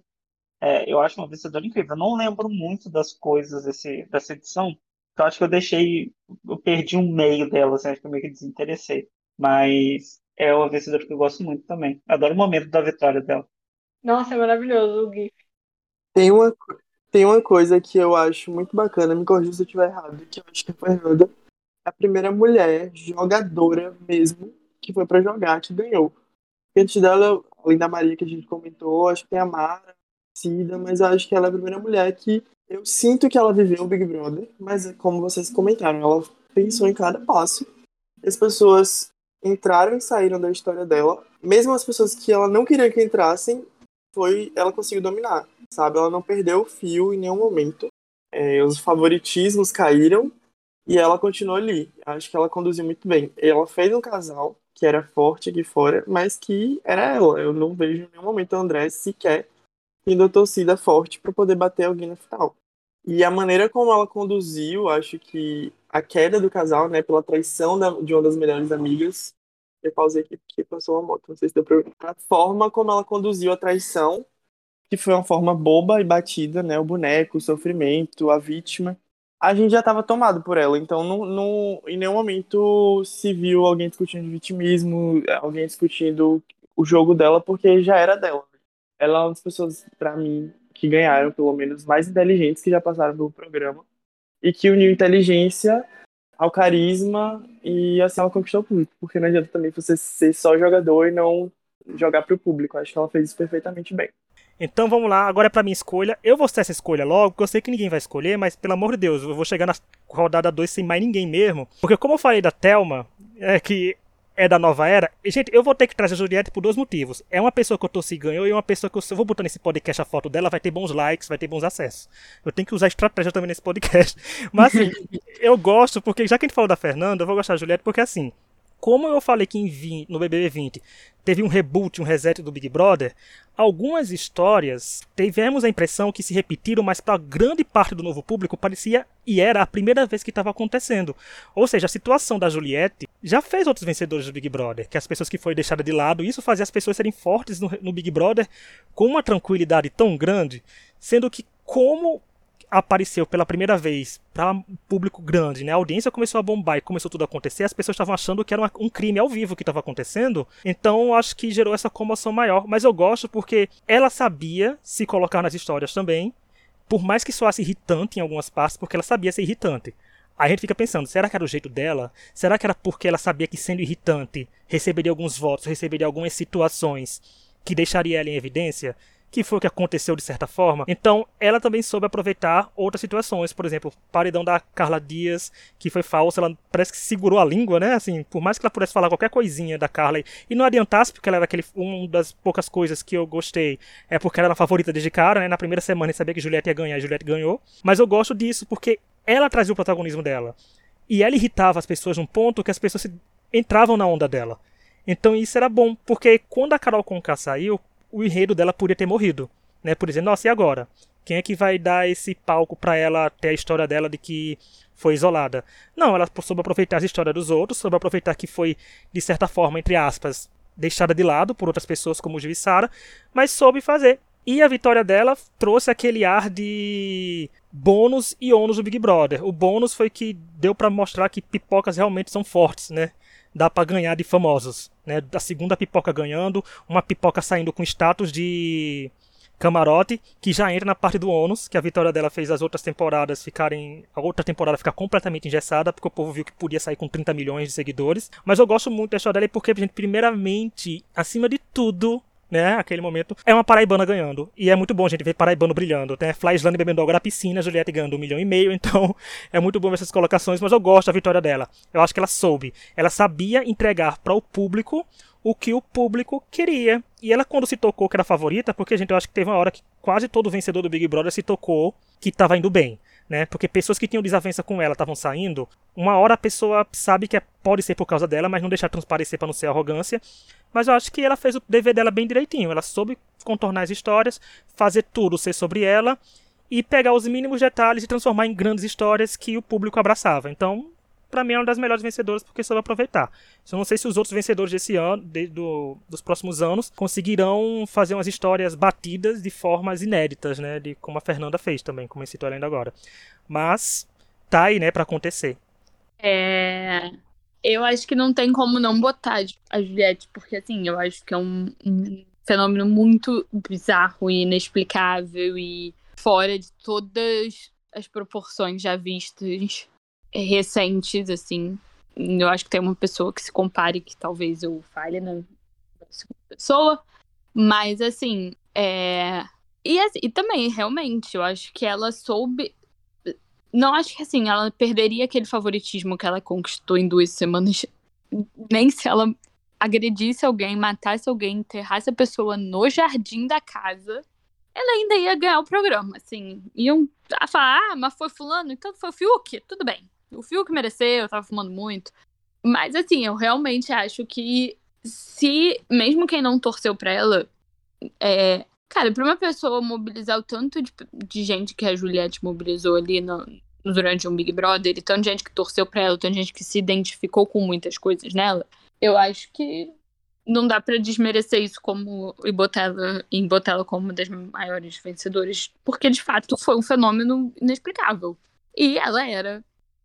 é, eu acho uma vencedora incrível. Eu não lembro muito das coisas desse, dessa edição. Então acho que eu deixei. Eu perdi um meio dela, assim, acho que eu meio que desinteressei. Mas é uma vencedora que eu gosto muito também. Adoro o momento da vitória dela. Nossa, é maravilhoso o GIF. Tem uma, tem uma coisa que eu acho muito bacana, me corrija se eu estiver errado, que eu acho que a Fernanda é a primeira mulher jogadora mesmo que foi para jogar, que ganhou. Antes dela, além da Maria que a gente comentou, acho que tem a Mara, conhecida, mas eu acho que ela é a primeira mulher que eu sinto que ela viveu o Big Brother, mas como vocês comentaram, ela pensou em cada passo. As pessoas entraram e saíram da história dela, mesmo as pessoas que ela não queria que entrassem, foi ela conseguiu dominar, sabe? Ela não perdeu o fio em nenhum momento. É, os favoritismos caíram e ela continuou ali. Acho que ela conduziu muito bem. Ela fez um casal que era forte aqui fora, mas que era ela. Eu não vejo em nenhum momento a André sequer tendo a torcida forte para poder bater alguém na final. E a maneira como ela conduziu, acho que a queda do casal, né, pela traição da, de uma das melhores amigas, eu pausei aqui porque passou uma moto, não sei se deu pra A forma como ela conduziu a traição que foi uma forma boba e batida, né? O boneco, o sofrimento, a vítima. A gente já estava tomado por ela, então não, não, em nenhum momento se viu alguém discutindo vitimismo, alguém discutindo o jogo dela, porque já era dela. Ela é uma das pessoas, para mim, que ganharam, pelo menos, mais inteligentes que já passaram pelo programa. E que uniu inteligência ao carisma e assim ela conquistou o público. Porque não adianta também você ser só jogador e não jogar para o público. Acho que ela fez isso perfeitamente bem. Então vamos lá, agora é pra minha escolha. Eu vou ter essa escolha logo, porque eu sei que ninguém vai escolher, mas pelo amor de Deus, eu vou chegar na rodada 2 sem mais ninguém mesmo. Porque como eu falei da Thelma, é que é da nova era. E, gente, eu vou ter que trazer a Juliette por dois motivos. É uma pessoa que eu torci ganhou e uma pessoa que eu, eu vou botar nesse podcast a foto dela, vai ter bons likes, vai ter bons acessos. Eu tenho que usar estratégia também nesse podcast. [laughs] Mas assim, eu gosto, porque já que a gente falou da Fernanda, eu vou gostar da Juliette, porque assim, como eu falei que em 20, no BBB 20 teve um reboot, um reset do Big Brother, algumas histórias tivemos a impressão que se repetiram, mas para grande parte do novo público parecia e era a primeira vez que estava acontecendo. Ou seja, a situação da Juliette já fez outros vencedores do Big Brother, que as pessoas que foram deixadas de lado, isso fazia as pessoas serem fortes no, no Big Brother com uma tranquilidade tão grande, sendo que como apareceu pela primeira vez para um público grande, né? A audiência começou a bombar e começou tudo a acontecer, as pessoas estavam achando que era um crime ao vivo que estava acontecendo. Então, acho que gerou essa comoção maior, mas eu gosto porque ela sabia se colocar nas histórias também, por mais que soasse irritante em algumas partes, porque ela sabia ser irritante. Aí a gente fica pensando, será que era o jeito dela? Será que era porque ela sabia que sendo irritante receberia alguns votos, receberia algumas situações que deixaria ela em evidência? Que foi o que aconteceu de certa forma. Então, ela também soube aproveitar outras situações, por exemplo, o paredão da Carla Dias, que foi falso, ela parece que segurou a língua, né? Assim, por mais que ela pudesse falar qualquer coisinha da Carla e não adiantasse, porque ela era aquele uma das poucas coisas que eu gostei, é porque ela era a favorita desde cara, né? Na primeira semana eu sabia que Juliette ia ganhar, e Juliette ganhou. Mas eu gosto disso porque ela trazia o protagonismo dela. E ela irritava as pessoas num ponto que as pessoas entravam na onda dela. Então isso era bom, porque quando a Carol Conká saiu, o enredo dela podia ter morrido, né? Por exemplo, nossa, e agora? Quem é que vai dar esse palco para ela ter a história dela de que foi isolada? Não, ela soube aproveitar as histórias dos outros, soube aproveitar que foi, de certa forma, entre aspas, deixada de lado por outras pessoas como o Sara, mas soube fazer. E a vitória dela trouxe aquele ar de bônus e ônus do Big Brother. O bônus foi que deu para mostrar que pipocas realmente são fortes, né? Dá para ganhar de famosos. Né? A segunda pipoca ganhando, uma pipoca saindo com status de camarote, que já entra na parte do ônus, que a vitória dela fez as outras temporadas ficarem. A outra temporada ficar completamente engessada, porque o povo viu que podia sair com 30 milhões de seguidores. Mas eu gosto muito da história dela porque, gente, primeiramente, acima de tudo, né? Aquele momento. É uma paraibana ganhando. E é muito bom gente ver paraibano brilhando. Tem né? Flyslane bebendo água na piscina, Juliette ganhando um milhão e meio. [laughs] Então é muito bom essas colocações, mas eu gosto da vitória dela. Eu acho que ela soube. Ela sabia entregar para o público o que o público queria. E ela, quando se tocou que era favorita, porque, gente, eu acho que teve uma hora que quase todo vencedor do Big Brother se tocou que estava indo bem. Né? Porque pessoas que tinham desavença com ela estavam saindo. Uma hora a pessoa sabe que é, pode ser por causa dela, mas não deixar transparecer para não ser arrogância. Mas eu acho que ela fez o dever dela bem direitinho. Ela soube contornar as histórias, fazer tudo ser sobre ela e pegar os mínimos detalhes e transformar em grandes histórias que o público abraçava. Então, para mim é uma das melhores vencedoras porque soube aproveitar. Eu não sei se os outros vencedores desse ano, de, do, dos próximos anos, conseguirão fazer umas histórias batidas de formas inéditas, né? De como a Fernanda fez também, como eu citou ainda agora. Mas tá aí, né, para acontecer. É, eu acho que não tem como não botar a Juliette, porque assim, eu acho que é um, um fenômeno muito bizarro e inexplicável e fora de todas as proporções já vistas recentes, assim. Eu acho que tem uma pessoa que se compare que talvez eu falhe na segunda pessoa. Mas assim, é. E, assim, e também, realmente, eu acho que ela soube não acho que assim, ela perderia aquele favoritismo que ela conquistou em duas semanas. [laughs] Nem se ela agredisse alguém, matasse alguém, enterrasse a pessoa no jardim da casa, ela ainda ia ganhar o programa, assim. Iam falar, ah, mas foi fulano, então foi o Fiuk, tudo bem. O Fiuk mereceu, eu tava fumando muito. Mas assim, eu realmente acho que se, mesmo quem não torceu pra ela, é, Cara, pra uma pessoa mobilizar o tanto de, de gente que a Juliette mobilizou ali no, durante um Big Brother, e tanta gente que torceu pra ela, tanta gente que se identificou com muitas coisas nela, eu acho que não dá para desmerecer isso como e botar ela, em botar ela como uma das maiores vencedoras, porque de fato foi um fenômeno inexplicável. E ela era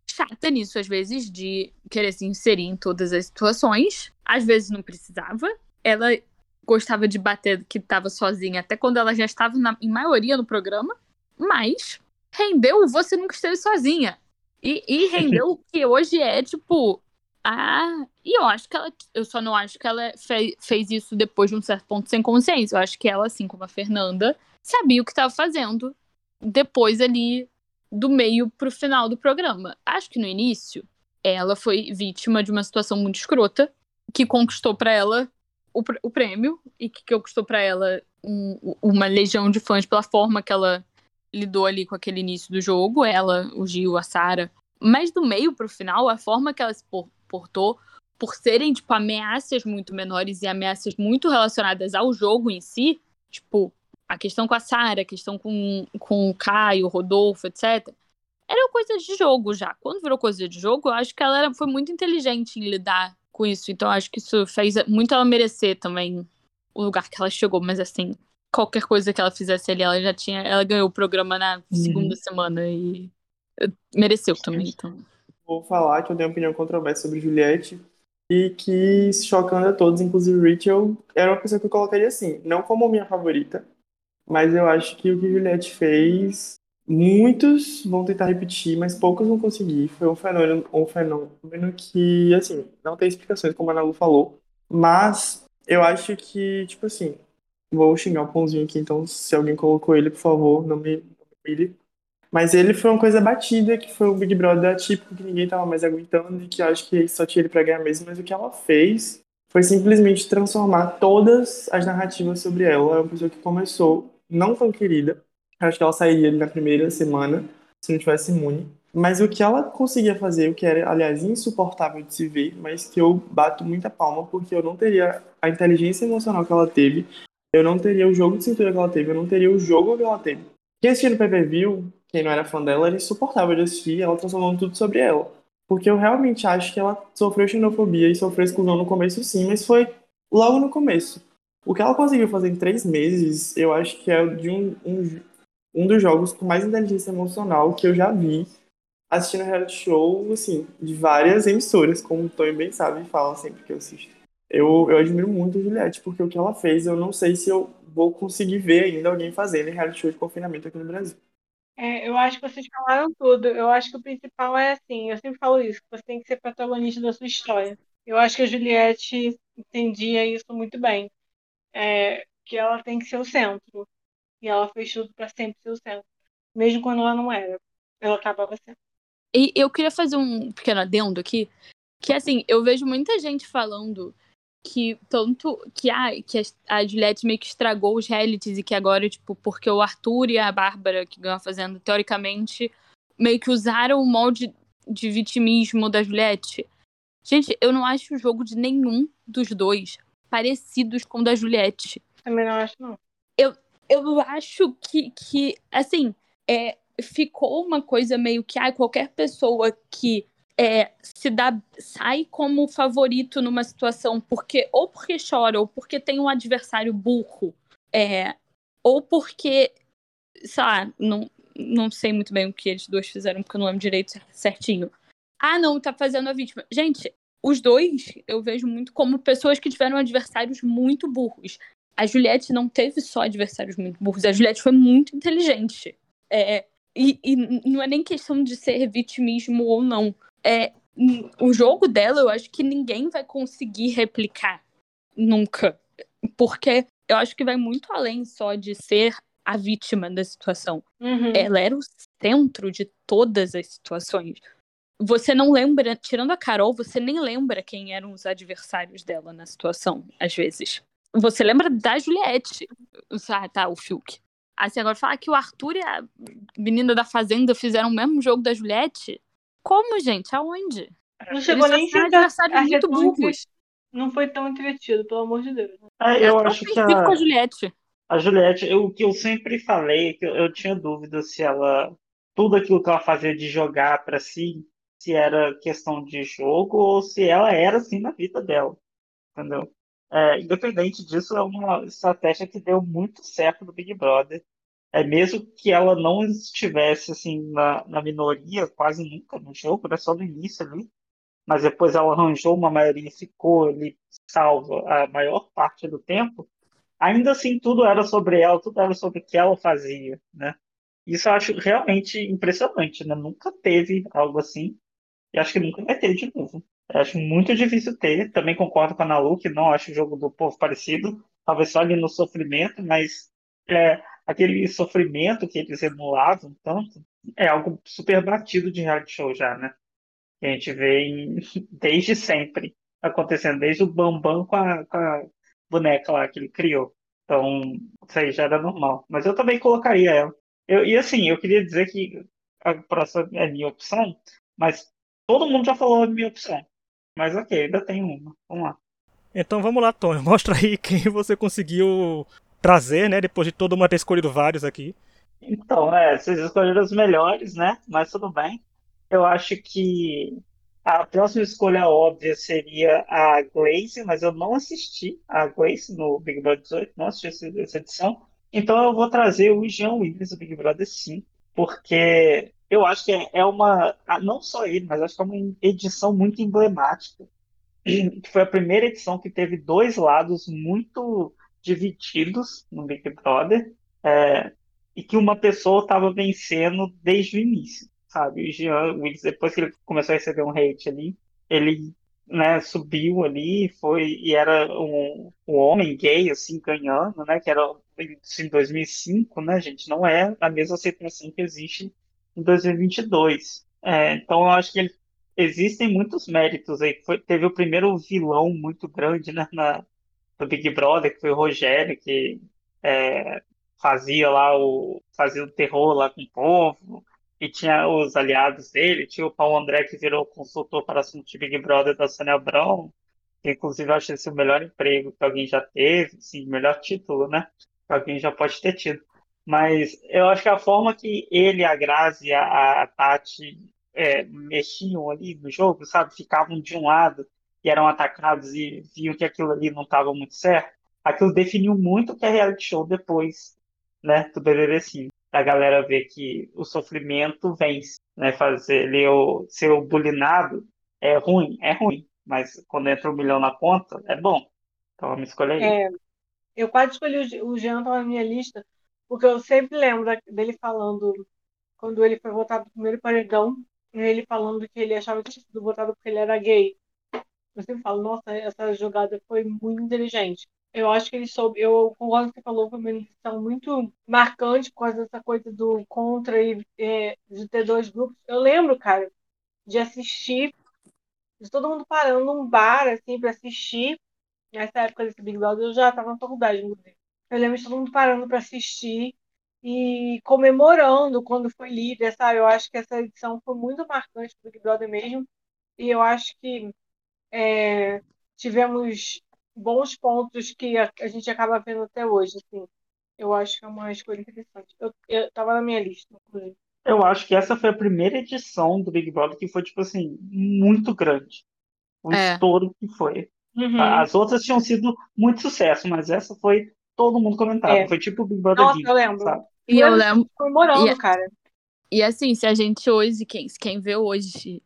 chata nisso, às vezes, de querer se inserir em todas as situações. Às vezes não precisava. Ela gostava de bater que estava sozinha, até quando ela já estava na, em maioria no programa. Mas rendeu você nunca esteve sozinha. E, e [laughs] rendeu o que hoje é, tipo. Ah, e eu acho que ela. Eu só não acho que ela fe, fez isso depois de um certo ponto sem consciência. Eu acho que ela, assim como a Fernanda, sabia o que estava fazendo depois ali do meio pro final do programa. Acho que no início ela foi vítima de uma situação muito escrota que conquistou para ela o, o, prêmio e que conquistou para ela um, uma legião de fãs pela forma que ela lidou ali com aquele início do jogo, ela, o Gil, a Sara. Mas do meio pro final, a forma que ela se portou, por serem, tipo, ameaças muito menores e ameaças muito relacionadas ao jogo em si, tipo, a questão com a Sara, a questão com, com o Caio, o Rodolfo, etc. Eram coisas de jogo já. Quando virou coisa de jogo, eu acho que ela era, foi muito inteligente em lidar com isso. Então, acho que isso fez muito ela merecer também o lugar que ela chegou. Mas, assim, qualquer coisa que ela fizesse ali, ela já tinha. Ela ganhou o programa na uhum. segunda semana e mereceu também. Então. Vou falar que eu tenho uma opinião controversa sobre Juliette e que, chocando a todos, inclusive Rachel, era uma pessoa que eu colocaria assim, não como minha favorita, mas eu acho que o que Juliette fez, muitos vão tentar repetir, mas poucos vão conseguir. Foi um fenômeno, um fenômeno que, assim, não tem explicações, como a Ana Lu falou, mas eu acho que, tipo assim, vou xingar o pãozinho aqui, então se alguém colocou ele, por favor, não me humilhe. Mas ele foi uma coisa batida, que foi um Big Brother atípico que ninguém tava mais aguentando e que eu acho que só tinha ele pra ganhar mesmo, mas o que ela fez foi simplesmente transformar todas as narrativas sobre ela. É uma pessoa que começou não tão querida. Acho que ela sairia ali na primeira semana, se não tivesse imune. Mas o que ela conseguia fazer, o que era, aliás, insuportável de se ver, mas que eu bato muita palma, porque eu não teria a inteligência emocional que ela teve, eu não teria o jogo de cintura que ela teve, eu não teria o jogo que ela teve. Quem assistia no PPV, quem não era fã dela, era insuportável de assistir, ela transformando tudo sobre ela. Porque eu realmente acho que ela sofreu xenofobia e sofreu exclusão no começo, sim, mas foi logo no começo. O que ela conseguiu fazer em três meses, eu acho que é de um, um, um dos jogos com mais inteligência emocional que eu já vi assistindo reality show, assim, de várias emissoras, como o Tony bem sabe e fala sempre que eu assisto. Eu, eu admiro muito a Juliette, porque o que ela fez, eu não sei se eu vou conseguir ver ainda alguém fazendo em reality show de confinamento aqui no Brasil. É, eu acho que vocês falaram tudo. Eu acho que o principal é assim, eu sempre falo isso, você tem que ser protagonista da sua história. Eu acho que a Juliette entendia isso muito bem é, que ela tem que ser o centro. E ela fez tudo para sempre ser o centro. Mesmo quando ela não era. Ela acabava sendo. E eu queria fazer um pequeno adendo aqui. Que assim, eu vejo muita gente falando que tanto que, a, que a Juliette meio que estragou os realities e que agora, tipo, porque o Arthur e a Bárbara, que ganham fazendo, teoricamente, meio que usaram o molde de vitimismo da Juliette. Gente, eu não acho o jogo de nenhum dos dois parecidos com o da Juliette. Também não acho, não. Eu, eu acho que, que assim, é, ficou uma coisa meio que ah, qualquer pessoa que é, se dá, sai como favorito numa situação porque ou porque chora, ou porque tem um adversário burro, é, ou porque, sei lá, não, não sei muito bem o que eles dois fizeram, porque eu não lembro direito certinho. Ah, não, tá fazendo a vítima. Gente, os dois eu vejo muito como pessoas que tiveram adversários muito burros. A Juliette não teve só adversários muito burros, a Juliette foi muito inteligente. É, e, e, não é nem questão de ser vitimismo ou não. É, o jogo dela, eu acho que ninguém vai conseguir replicar nunca. Porque eu acho que vai muito além só de ser a vítima da situação. Uhum. Ela era o centro de todas as situações você não lembra, tirando a Carol, você nem lembra quem eram os adversários dela na situação, às vezes. Você lembra da Juliette. Ah, tá, o Fiuk. Assim, agora falar que o Arthur e a menina da Fazenda fizeram o mesmo jogo da Juliette? Como, gente? Aonde? Não chegou nem a adversários muito burros. Não foi tão entretido, pelo amor de Deus. É, eu acho que a... com a Juliette. A Juliette, o que eu sempre falei, que eu, eu tinha dúvida se ela tudo aquilo que ela fazia de jogar para si se era questão de jogo ou se ela era assim na vida dela. Entendeu? é, independente disso, é uma estratégia que deu muito certo no Big Brother. É mesmo que ela não estivesse assim na, na minoria quase nunca no jogo, era só no início ali, mas depois ela arranjou uma maioria e ficou ali salva a maior parte do tempo. Ainda assim, tudo era sobre ela, tudo era sobre o que ela fazia, né? Isso eu acho realmente impressionante, né? Nunca teve algo assim e acho que nunca vai ter de novo. Eu acho muito difícil ter. Também concordo com a Nalu, que não acho o jogo do povo parecido. Talvez só ali no sofrimento, mas é, aquele sofrimento que eles emulavam tanto é algo super batido de reality show já, né? Que a gente vê em, [laughs] desde sempre acontecendo, desde o Bambam com a, com a boneca lá que ele criou. Então, isso aí já era normal. Mas eu também colocaria ela. Eu, e assim, eu queria dizer que a próxima é minha opção, mas todo mundo já falou a minha opção. Mas ok, ainda tem uma. Vamos lá. Então vamos lá, Tony. [laughs] Mostra aí quem você conseguiu trazer, né? Depois de todo mundo ter escolhido vários aqui. Então, é, vocês escolheram os melhores, né? Mas tudo bem. Eu acho que a próxima escolha óbvia seria a Glaze, mas eu não assisti a Glaze no Big Brother 18, não assisti essa edição. Então eu vou trazer o Jean Willis do Big Brother sim, porque eu acho que é, é uma, não só ele, mas acho que é uma edição muito emblemática. Que [clears throat] foi a primeira edição que teve dois lados muito divididos no Big Brother, é, e que uma pessoa estava vencendo desde o início, sabe? O Jean Willis, depois que ele começou a receber um hate ali, ele né, subiu ali foi e era um, um homem gay assim ganhando, né, que era em 2005, né, gente, não é a mesma aceitação que existe em 2022. É, então eu acho que ele, existem muitos méritos aí. Foi, teve o primeiro vilão muito grande né, na, do Big Brother, que foi o Rogério, que é, fazia lá o fazia o terror lá com o povo, e tinha os aliados dele, tinha o Paulo André que virou consultor para assuntos de Big Brother da Sônia Abrão, que inclusive eu acho esse o melhor emprego que alguém já teve, sim, melhor título, né? Que alguém já pode ter tido. Mas eu acho que a forma que ele, a Grazi a, a Tati é, mexiam ali no jogo, sabe? Ficavam de um lado e eram atacados e viam que aquilo ali não estava muito certo. Aquilo definiu muito o que é reality show depois, né, do BBB 5. A galera ver que o sofrimento vence, né? Fazer ele o, ser o bulinado é ruim, é ruim. Mas quando entra um milhão na conta, é bom. Então eu me escolhi aí. É, eu quase escolhi o Jean, na minha lista, porque eu sempre lembro dele falando, quando ele foi votado no primeiro paredão, ele falando que ele achava que tinha sido votado porque ele era gay. Eu sempre falo, nossa, essa jogada foi muito inteligente. Eu acho que ele soube, eu concordo com o que falou, foi uma edição muito marcante por causa dessa coisa do contra e é, de ter dois grupos. Eu lembro, cara, de assistir, de todo mundo parando num bar, assim, para assistir. Nessa época desse Big Brother, eu já estava na faculdade, inclusive. Eu lembro de todo mundo parando para assistir e comemorando quando foi líder, sabe? Eu acho que essa edição foi muito marcante do Big Brother mesmo. E eu acho que é, tivemos bons pontos que a, a, gente acaba vendo até hoje. Assim. Eu acho que é uma escolha interessante. Eu, eu tava na minha lista, inclusive. Eu acho que essa foi a primeira edição do Big Brother que foi, tipo assim, muito grande. O é. estouro que foi. Uhum. As outras tinham sido muito sucesso, mas essa foi todo mundo comentava. É. Foi tipo o Big Brother Nossa, eu lembro. Sabe? E eu lembro. Comemorando, e, cara. E assim, se a gente hoje, quem, quem vê hoje,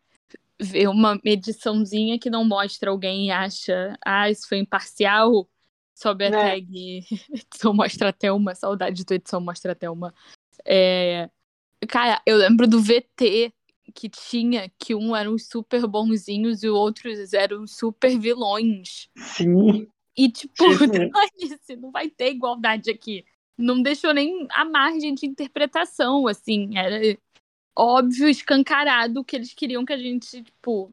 vê uma ediçãozinha que não mostra alguém e acha, ah, isso foi imparcial, sobe a né? tag [laughs] edição mostra até uma, saudade do edição mostra até uma. É... Cara, eu lembro do VT que tinha que um eram super bonzinhos e outros eram super vilões. Sim. E, tipo, [laughs] dane não vai ter igualdade aqui. Não deixou nem a margem de interpretação, assim. Era óbvio, escancarado que eles queriam que a gente, tipo,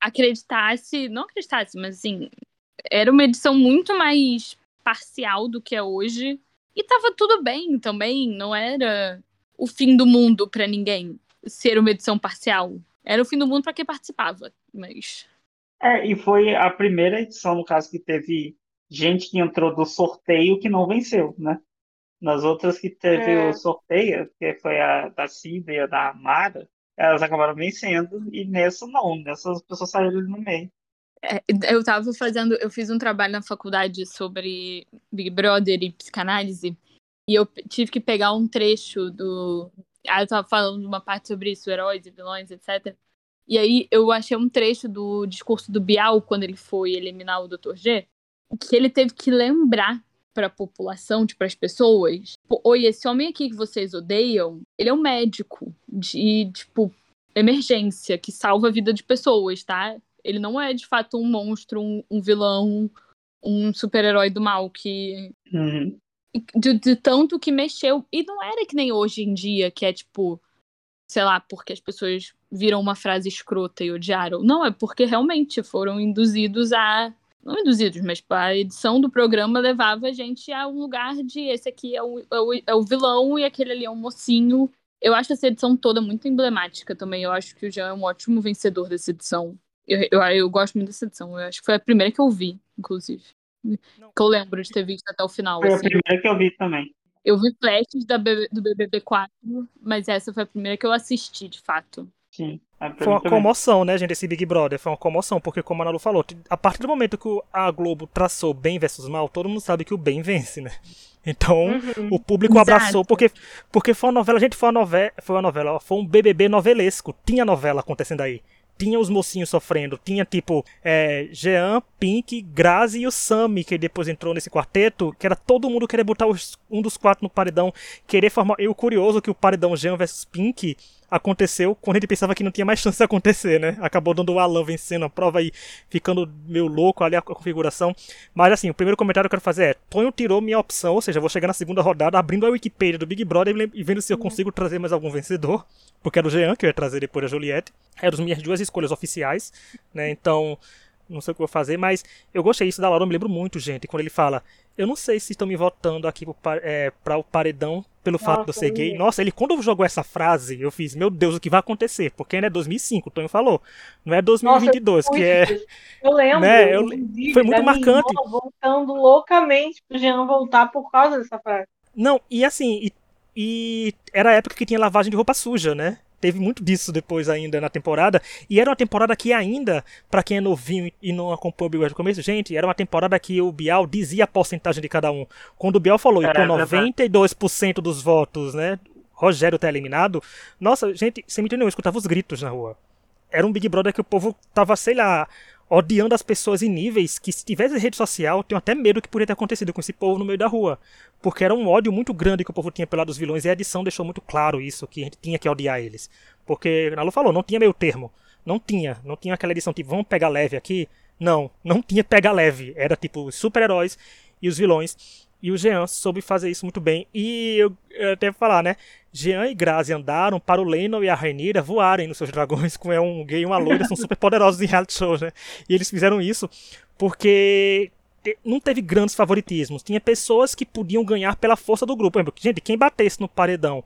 acreditasse. Não acreditasse, mas, assim, era uma edição muito mais parcial do que é hoje. E tava tudo bem também, não era o fim do mundo para ninguém ser uma edição parcial. Era o fim do mundo para quem participava, mas é, e foi a primeira edição, no caso, que teve gente que entrou do sorteio que não venceu, né? Nas outras que teve é. o sorteio, que foi a da Cida e a da Amara, elas acabaram vencendo, e nessa não, nessas pessoas saíram no meio. É, eu tava fazendo, eu fiz um trabalho na faculdade sobre Big Brother e psicanálise, e eu tive que pegar um trecho do. Ah, eu tava falando uma parte sobre isso, heróis e vilões, etc. E aí eu achei um trecho do discurso do Bial quando ele foi eliminar o Dr. G, que ele teve que lembrar para a população, tipo, para as pessoas, oi, esse homem aqui que vocês odeiam, ele é um médico de, tipo, emergência que salva a vida de pessoas, tá? Ele não é de fato um monstro, um, um vilão, um super-herói do mal que. Uhum. De, de, tanto que mexeu. E não era que nem hoje em dia, que é tipo, sei lá, porque as pessoas viram uma frase escrota e odiaram. Não, é porque realmente foram induzidos a. Não induzidos, mas a edição do programa levava a gente a um lugar de esse aqui é o, é o, é o vilão e aquele ali é um mocinho. Eu acho essa edição toda muito emblemática também. Eu acho que o Jean é um ótimo vencedor dessa edição. Eu, eu, eu, gosto muito dessa edição. Eu acho que foi a primeira que eu vi, inclusive. Não. Que eu lembro de ter visto até o final. Foi assim. a primeira que eu vi também. Eu vi flashes da, do BBB 4, mas essa foi a primeira que eu assisti, de fato. Sim. Foi uma também. comoção, né, gente, esse Big Brother. Foi uma comoção, porque como a Nalu falou, a partir do momento que a Globo traçou bem versus mal, todo mundo sabe que o bem vence, né? [laughs] Então, uhum. o público Exato. abraçou, porque, porque foi uma novela, gente, foi uma novela, foi uma novela, foi um BBB novelesco. Tinha novela acontecendo aí tinha os mocinhos sofrendo. Tinha tipo é, Jean, Pink, Grazi e o Sammy, que depois entrou nesse quarteto, que era todo mundo querer botar os, um dos quatro no paredão, querer formar. E o curioso é que o paredão Jean versus Pink aconteceu quando ele pensava que não tinha mais chance de acontecer, né? Acabou dando o Alan vencendo a prova e ficando meio louco ali a configuração. Mas assim, o primeiro comentário que eu quero fazer é: Tonho tirou minha opção, ou seja, vou chegar na segunda rodada abrindo a Wikipedia do Big Brother e vendo se eu uhum. consigo trazer mais algum vencedor, porque era o Jean que eu ia trazer depois a Juliette. Eram as minhas duas escolhas oficiais, né? Então, não sei o que eu vou fazer, mas eu gostei isso da Laura, eu me lembro muito, gente, quando ele fala: Eu não sei se estão me votando aqui para é, o paredão pelo Nossa, fato de eu ser gay. Nossa, ele quando jogou essa frase, eu fiz: Meu Deus, o que vai acontecer? Porque ainda é 2005, o Tonho falou. Não é 2022, Nossa, que é. Eu lembro, né, eu, foi muito marcante. voltando loucamente pro Jean voltar por causa dessa frase. Não, e assim, e, e era a época que tinha lavagem de roupa suja, né? Teve muito disso depois ainda na temporada. E era uma temporada que ainda, para quem é novinho e não acompanhou o Big Brother no começo, gente, era uma temporada que o Bial dizia a porcentagem de cada um. Quando o Bial falou, é, e com 92% dos votos, né, Rogério tá eliminado, nossa, gente, sem me entender, eu escutava os gritos na rua. Era um Big Brother que o povo tava, sei lá, odiando as pessoas em níveis que se tivesse rede social, tenho até medo que poderia ter acontecido com esse povo no meio da rua. Porque era um ódio muito grande que o povo tinha pelo lado dos vilões, e a edição deixou muito claro isso, que a gente tinha que odiar eles. Porque, Nalu falou, não tinha meio termo. Não tinha. Não tinha aquela edição tipo, vamos pegar leve aqui. Não, não tinha pegar leve. Era tipo super-heróis e os vilões. E o Jean soube fazer isso muito bem. E eu, eu até falar, né? Jean e Grazi andaram para o Lennon e a Rainira voarem nos seus dragões, [laughs] com é um gay e uma loira, são super poderosos em reality shows, né? E eles fizeram isso porque não teve grandes favoritismos. Tinha pessoas que podiam ganhar pela força do grupo. Lembra? Gente, quem batesse no paredão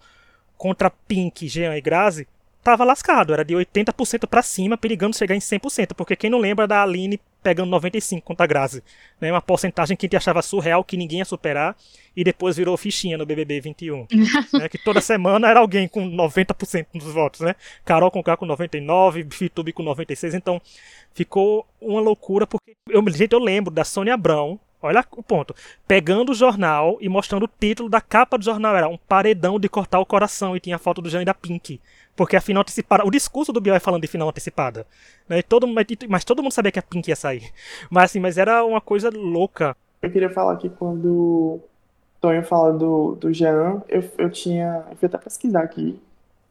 contra Pink, Jean e Grazi tava lascado. Era de 80% para cima, perigando chegar em 100%. Porque quem não lembra da Aline pegando 95 contra a Grazi. Né? Uma porcentagem que a gente achava surreal, que ninguém ia superar. E depois virou fichinha no BBB 21. [laughs] né? Que toda semana era alguém com 90% dos votos. né? Carol com K com 99, Fitube com 96. Então ficou uma loucura. Porque eu, gente, eu lembro da Sônia Abrão Olha o ponto. Pegando o jornal e mostrando o título da capa do jornal. Era um paredão de cortar o coração. E tinha a foto do Jean e da Pink. Porque a final antecipada. O discurso do Biel é falando de final antecipada. Né? todo, mas todo mundo sabia que a Pink ia sair. Mas assim, mas era uma coisa louca. Eu queria falar que quando Tonho fala do, do Jean, eu, eu tinha. Eu fui até pesquisar aqui.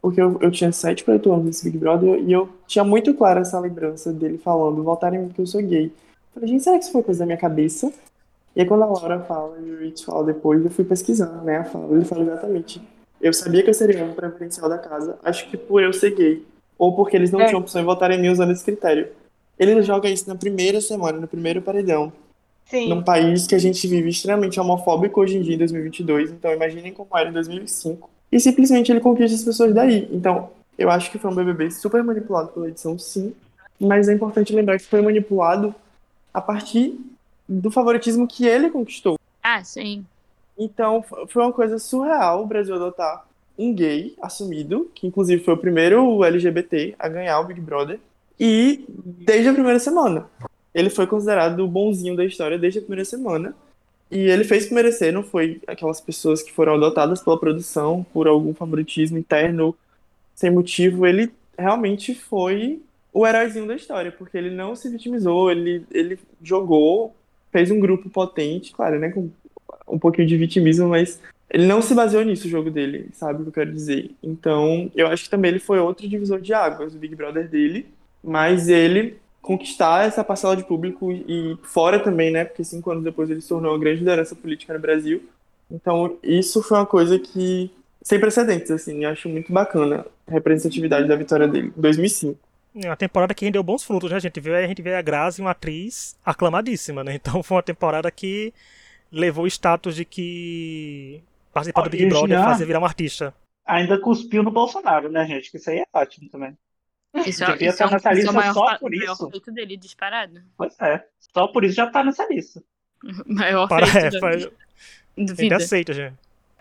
Porque eu, eu tinha 7 para 8 anos nesse Big Brother e eu tinha muito clara essa lembrança dele falando, voltarem mim que eu sou gay. Falei, gente, será que isso foi coisa da minha cabeça? E aí quando a Laura fala e o Rich fala depois, eu fui pesquisar, né? A fala, ele fala exatamente. Eu sabia que eu seria um preferencial da casa, acho que por eu ser gay. Ou porque eles não é. tinham opção de votar em mim usando esse critério. Ele joga isso na primeira semana, no primeiro paredão. Sim. Num país que a gente vive extremamente homofóbico hoje em dia, em 2022. Então imaginem como era em 2005. E simplesmente ele conquista as pessoas daí. Então, eu acho que foi um BBB super manipulado pela edição, sim. Mas é importante lembrar que foi manipulado a partir do favoritismo que ele conquistou. Ah, sim. Então, foi uma coisa surreal o Brasil adotar um gay assumido, que inclusive foi o primeiro LGBT a ganhar o Big Brother, e desde a primeira semana. ele foi considerado o bonzinho da história desde a primeira semana. E ele fez por merecer, não foi aquelas pessoas que foram adotadas pela produção por algum favoritismo interno sem motivo. Ele realmente foi o heróizinho da história, porque ele não se vitimizou, ele, ele jogou, fez um grupo potente, claro, né, com um pouquinho de vitimismo, mas ele não se baseou nisso, o jogo dele, sabe o que eu quero dizer? Então, eu acho que também ele foi outro divisor de águas, o Big Brother dele, mas ele conquistar essa parcela de público e fora também, né? Porque cinco anos depois ele se tornou uma grande liderança política no Brasil. Então, isso foi uma coisa que sem precedentes, assim, eu acho muito bacana a representatividade da vitória dele, em 2005. É uma temporada que rendeu bons frutos, né? A gente vê, a gente vê a Grazi, uma atriz aclamadíssima, né? Então foi uma temporada que levou o status de que participar do Big Brother fazia virar um artista. Ainda cuspiu no Bolsonaro, né, gente? Que isso aí é ótimo também. Isso, Devia isso, estar nessa isso lista é o maior, só por isso. feito dele, disparado. Pois é. Só por isso já tá nessa lista. [laughs] maior Para, feito é, faz... vida. aceita, gente.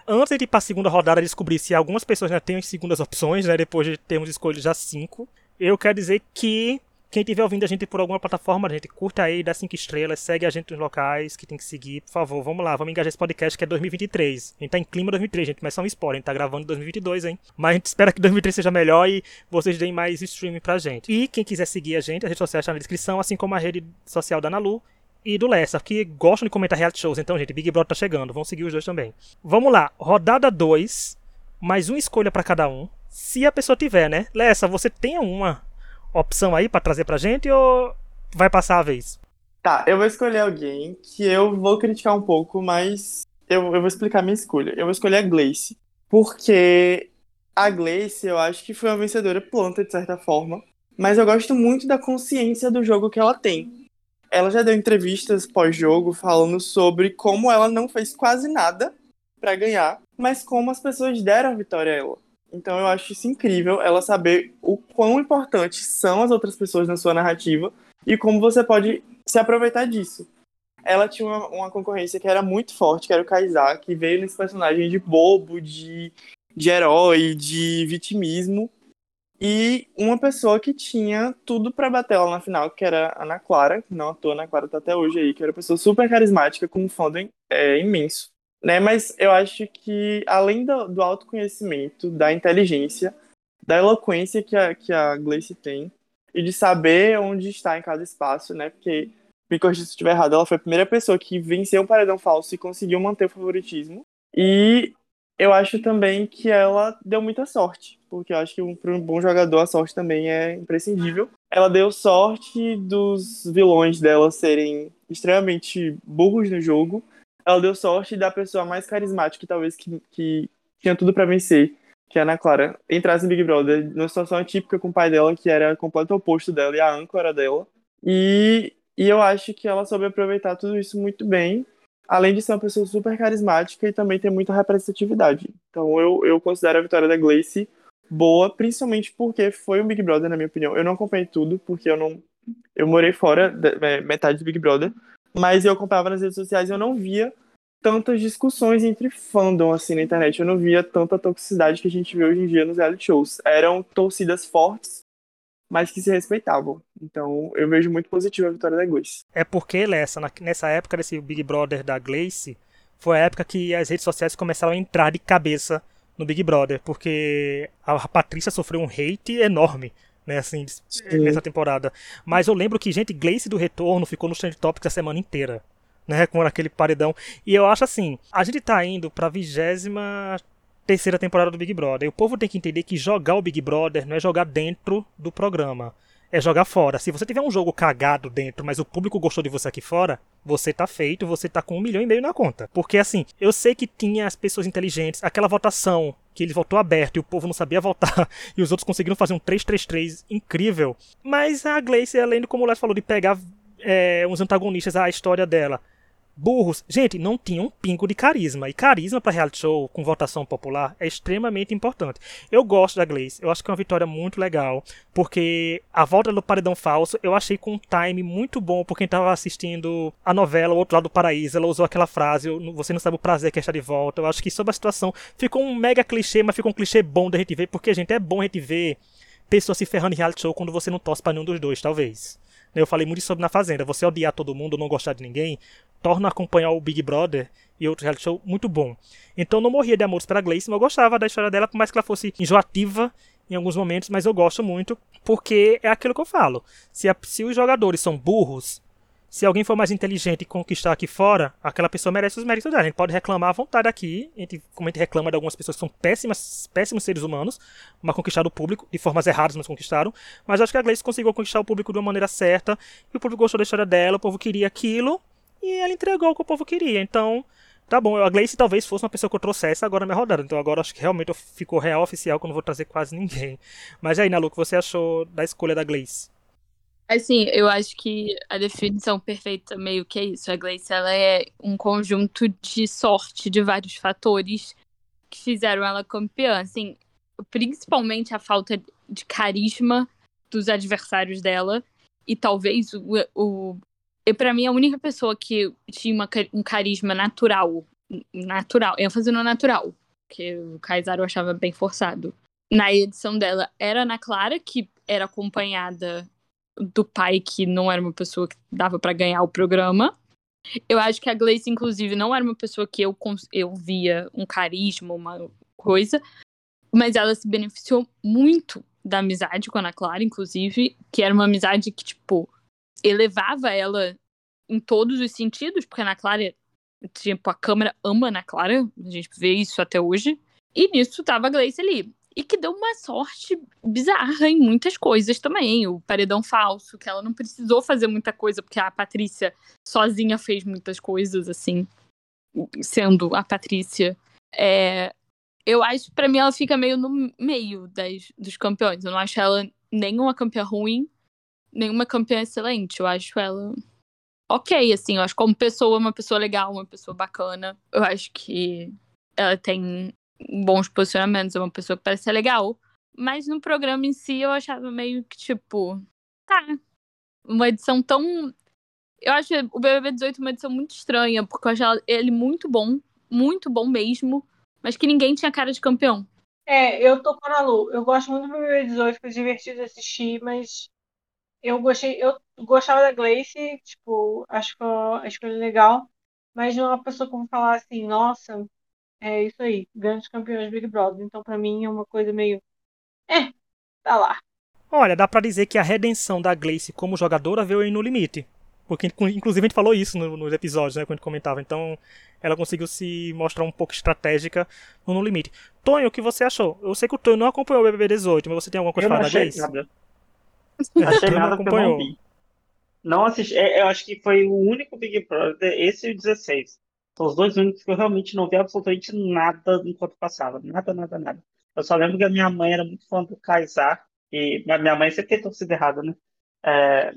Antes de ir pra segunda rodada descobrir se algumas pessoas já têm as segundas opções, né? Depois de termos escolhido já cinco. Eu quero dizer que quem estiver ouvindo a gente por alguma plataforma, gente, curta aí, dá cinco estrelas, segue a gente nos locais que tem que seguir, por favor. Vamos lá, vamos engajar esse podcast que é 2023. A gente tá em clima 2003, gente, mas só um spoiler, a gente tá gravando em 2022, hein? Mas a gente espera que 2003 seja melhor e vocês deem mais streaming pra gente. E quem quiser seguir a gente, a rede social está na descrição, assim como a rede social da Nalu e do Lessa, que gostam de comentar reality shows. Então, gente, Big Brother tá chegando, vamos seguir os dois também. Vamos lá, rodada 2, mais uma escolha para cada um. Se a pessoa tiver, né? Lessa, você tem uma opção aí para trazer pra gente ou vai passar a vez? Tá, eu vou escolher alguém que eu vou criticar um pouco, mas eu, eu vou explicar minha escolha. Eu vou escolher a Gleice, porque a Gleice eu acho que foi uma vencedora planta, de certa forma, mas eu gosto muito da consciência do jogo que ela tem. Ela já deu entrevistas pós-jogo falando sobre como ela não fez quase nada para ganhar, mas como as pessoas deram a vitória a ela. Então eu acho isso incrível, ela saber o quão importantes são as outras pessoas na sua narrativa e como você pode se aproveitar disso. Ela tinha uma, uma concorrência que era muito forte, que era o Kaysar, que veio nesse personagem de bobo, de, de herói, de vitimismo, e uma pessoa que tinha tudo para bater ela na final, que era a Ana Clara, que não atua, a Ana Clara tá até hoje aí, que era uma pessoa super carismática, com um fandom é, imenso. Né? Mas eu acho que, além do, do autoconhecimento, da inteligência, da eloquência que a, que a Gleice tem, e de saber onde está em cada espaço, né? Porque, me corrija se estiver errado, ela foi a primeira pessoa que venceu o paredão falso e conseguiu manter o favoritismo. E eu acho também que ela deu muita sorte, porque eu acho que para um bom jogador a sorte também é imprescindível. Ela deu sorte dos vilões dela serem extremamente burros no jogo, ela deu sorte da pessoa mais carismática, talvez, que, que tinha tudo para vencer, que é a Ana Clara, entrasse no Big Brother, numa situação atípica com o pai dela, que era completo oposto dela e a âncora dela. E, e eu acho que ela soube aproveitar tudo isso muito bem, além de ser uma pessoa super carismática e também ter muita representatividade. Então eu, eu considero a vitória da Gleice boa, principalmente porque foi um Big Brother, na minha opinião. Eu não acompanhei tudo, porque eu não. Eu morei fora, é, metade do Big Brother, mas eu acompanhava nas redes sociais e eu não via tantas discussões entre fandom assim na internet. Eu não via tanta toxicidade que a gente vê hoje em dia nos reality shows. Eram torcidas fortes, mas que se respeitavam. Então eu vejo muito positivo a vitória da Gleice. É porque, Lessa, nessa época desse Big Brother da Gleice, foi a época que as redes sociais começaram a entrar de cabeça no Big Brother, porque a Patrícia sofreu um hate enorme né, assim, Sim. nessa temporada. Mas eu lembro que, gente, Gleice do Retorno ficou no Trend Topics a semana inteira, né, com aquele paredão. E eu acho assim, a gente tá indo pra vigésima terceira temporada do Big Brother. E o povo tem que entender que jogar o Big Brother não é jogar dentro do programa é jogar fora. Se você tiver um jogo cagado dentro, mas o público gostou de você aqui fora, você tá feito, você tá com um milhão e meio na conta. Porque assim, eu sei que tinha as pessoas inteligentes, aquela votação que ele votou aberto e o povo não sabia votar, [laughs] e os outros conseguiram fazer um 3-3-3 incrível. Mas a Gleice, além de, como o Les falou, de pegar é, uns antagonistas à história dela, burros. Gente, não tinha um pingo de carisma. E carisma para reality show com votação popular é extremamente importante. Eu gosto da Gleice, eu acho que é uma vitória muito legal, porque a volta do Paredão Falso eu achei com um time muito bom por quem estava assistindo a novela O Outro Lado do Paraíso. Ela usou aquela frase: Você não sabe o prazer que é estar de volta. Eu acho que sobre a situação ficou um mega clichê, mas ficou um clichê bom da gente ver, porque, gente, é bom a gente ver pessoas se ferrando em reality show quando você não torce pra nenhum dos dois, talvez. Eu falei muito sobre na Fazenda. Você odiar todo mundo, não gostar de ninguém, torna acompanhar o Big Brother e outro reality show muito bom. Então não morria de amores pela Gleice, mas eu gostava da história dela, por mais que ela fosse enjoativa em alguns momentos, mas eu gosto muito, porque é aquilo que eu falo. Se, a, se os jogadores são burros, se alguém for mais inteligente e conquistar aqui fora, aquela pessoa merece os méritos dela. A gente pode reclamar à vontade aqui, a gente, como a gente reclama de algumas pessoas que são péssimas, péssimos seres humanos, mas conquistaram o público, de formas erradas, mas conquistaram. Mas acho que a Gleice conseguiu conquistar o público de uma maneira certa, e o público gostou da história dela, o povo queria aquilo, e ela entregou o que o povo queria. Então, Tá bom, a Gleice talvez fosse uma pessoa que eu trouxesse agora na minha rodada. Então agora acho que realmente ficou real oficial que eu não vou trazer quase ninguém. Mas aí, Nalu, o que você achou da escolha da Gleice? Assim, eu acho que a definição perfeita meio que é isso. A Gleice, ela é um conjunto de sorte de vários fatores que fizeram ela campeã. Assim, principalmente a falta de carisma dos adversários dela e talvez o, o para mim, a única pessoa que tinha uma, um carisma natural, natural, ênfase no natural, que o Kaysar eu achava bem forçado. Na edição dela era a Ana Clara, que era acompanhada do pai, que não era uma pessoa que dava para ganhar o programa. Eu acho que a Gleice, inclusive, não era uma pessoa que eu, eu via um carisma, uma coisa, mas ela se beneficiou muito da amizade com a Ana Clara, inclusive, que era uma amizade que, tipo, elevava ela em todos os sentidos, porque a Ana Clara, tipo, a câmera ama a Ana Clara, a gente vê isso até hoje. E nisso tava a Gleice ali. E que deu uma sorte bizarra em muitas coisas também. O paredão falso, que ela não precisou fazer muita coisa, porque a Patrícia sozinha fez muitas coisas, assim, sendo a Patrícia. É, eu acho, para mim, ela fica meio no meio das, dos campeões. Eu não acho ela nenhuma campeã ruim, nenhuma campeã excelente. Eu acho ela ok, assim. Eu acho como pessoa, uma pessoa legal, uma pessoa bacana. Eu acho que ela tem bons posicionamentos, é uma pessoa que parece ser legal. Mas no programa em si, eu achava meio que, tipo, tá. Uma edição tão. Eu acho o BBB 18 uma edição muito estranha, porque eu achava ele muito bom, muito bom mesmo, mas que ninguém tinha cara de campeão. É, eu tô com a Lu. Eu gosto muito do BBB 18, foi divertido assistir, mas eu gostei, eu gostava da Gleice, tipo, acho que a escolha legal, mas não é uma pessoa que vou falar assim, nossa, é isso aí, grandes campeões Big Brother. Então, para mim, é uma coisa meio. É, tá lá. Olha, dá para dizer que a redenção da Gleice como jogadora veio aí no limite. Porque, inclusive, a gente falou isso nos episódios, né, quando a gente comentava. Então, ela conseguiu se mostrar um pouco estratégica no, no limite. Tonho, o que você achou? Eu sei que o Tonho não acompanhou o BBB 18, mas você tem alguma coisa para falar da Gleice? Nada. [laughs] Achei nada que eu não vi. Não assisti. É, eu acho que foi o único Big Brother, esse e o 16. São os dois únicos que eu realmente não vi absolutamente nada enquanto passava. Nada, nada, nada. Eu só lembro que a minha mãe era muito fã do Kaysar. E a minha mãe sempre tem torcida errada, né? É,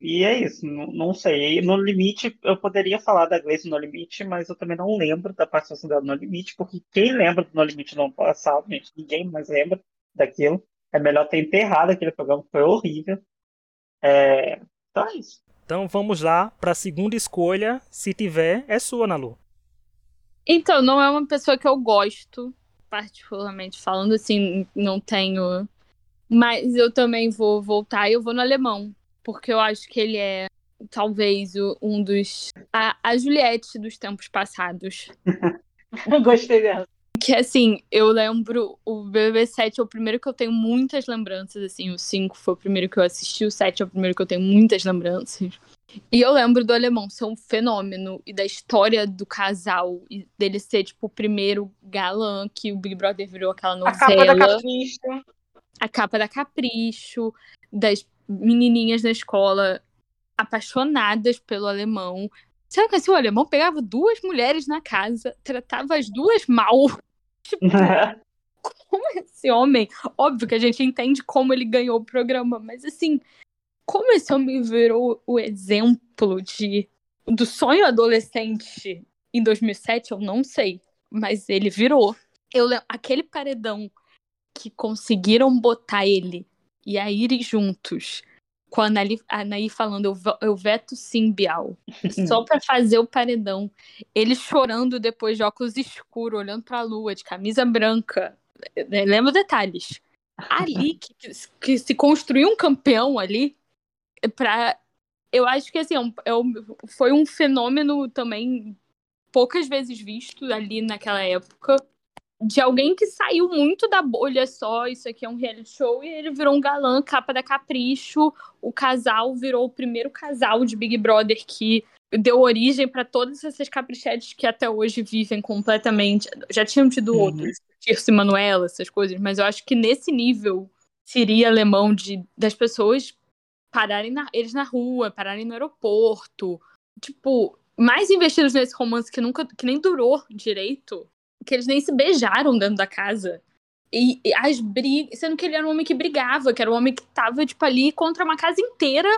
e é isso, não, não sei. No limite, eu poderia falar da Gleice no limite, mas eu também não lembro da participação dela no limite, porque quem lembra do no limite ano passado, gente, ninguém mais lembra daquilo. É melhor ter enterrado aquele programa, foi horrível. É... Então é isso. Então vamos lá para a segunda escolha, se tiver, é sua, Nalu. Então, não é uma pessoa que eu gosto, particularmente falando assim, não tenho. Mas eu também vou voltar e eu vou no alemão, porque eu acho que ele é talvez um dos. A, a Juliette dos tempos passados. [laughs] Gostei dela. Que assim, eu lembro, o BB7 é o primeiro que eu tenho muitas lembranças, assim, o 5 foi o primeiro que eu assisti, o 7 é o primeiro que eu tenho muitas lembranças. E eu lembro do alemão ser um fenômeno e da história do casal e dele ser, tipo, o primeiro galã que o Big Brother virou aquela novela. A capa da Capricho. A capa da Capricho, das menininhas na escola apaixonadas pelo alemão. Sabe que assim, o alemão pegava duas mulheres na casa, tratava as duas mal. Tipo, [laughs] como esse homem. Óbvio que a gente entende como ele ganhou o programa, mas assim, como esse homem virou o exemplo de do sonho adolescente em 2007, eu não sei, mas ele virou. Eu aquele paredão que conseguiram botar ele e a Iris juntos, com a Anaí, a Anaí falando, eu, eu veto sim, Bial. [laughs] Só pra fazer o paredão. Ele chorando depois de óculos escuros, olhando pra lua, de camisa branca. Lembra detalhes. Ali, [laughs] que, que se construiu um campeão ali, pra. Eu acho que assim, é um- é um- foi um fenômeno também poucas vezes visto ali naquela época. De alguém que saiu muito da bolha só, isso aqui é um reality show, e ele virou um galã, capa da Capricho. O casal virou o primeiro casal de Big Brother que deu origem para todas essas caprichetes que até hoje vivem completamente. Já tinham tido Uhum. outros, Tirso e Manuela, essas coisas, mas eu acho que nesse nível seria alemão de das pessoas pararem na, eles na rua, pararem no aeroporto, tipo, mais investidos nesse romance que nunca que nem durou direito, que eles nem se beijaram dentro da casa. E, e as brigas, sendo que ele era um homem que brigava, que era um homem que tava tipo ali contra uma casa inteira,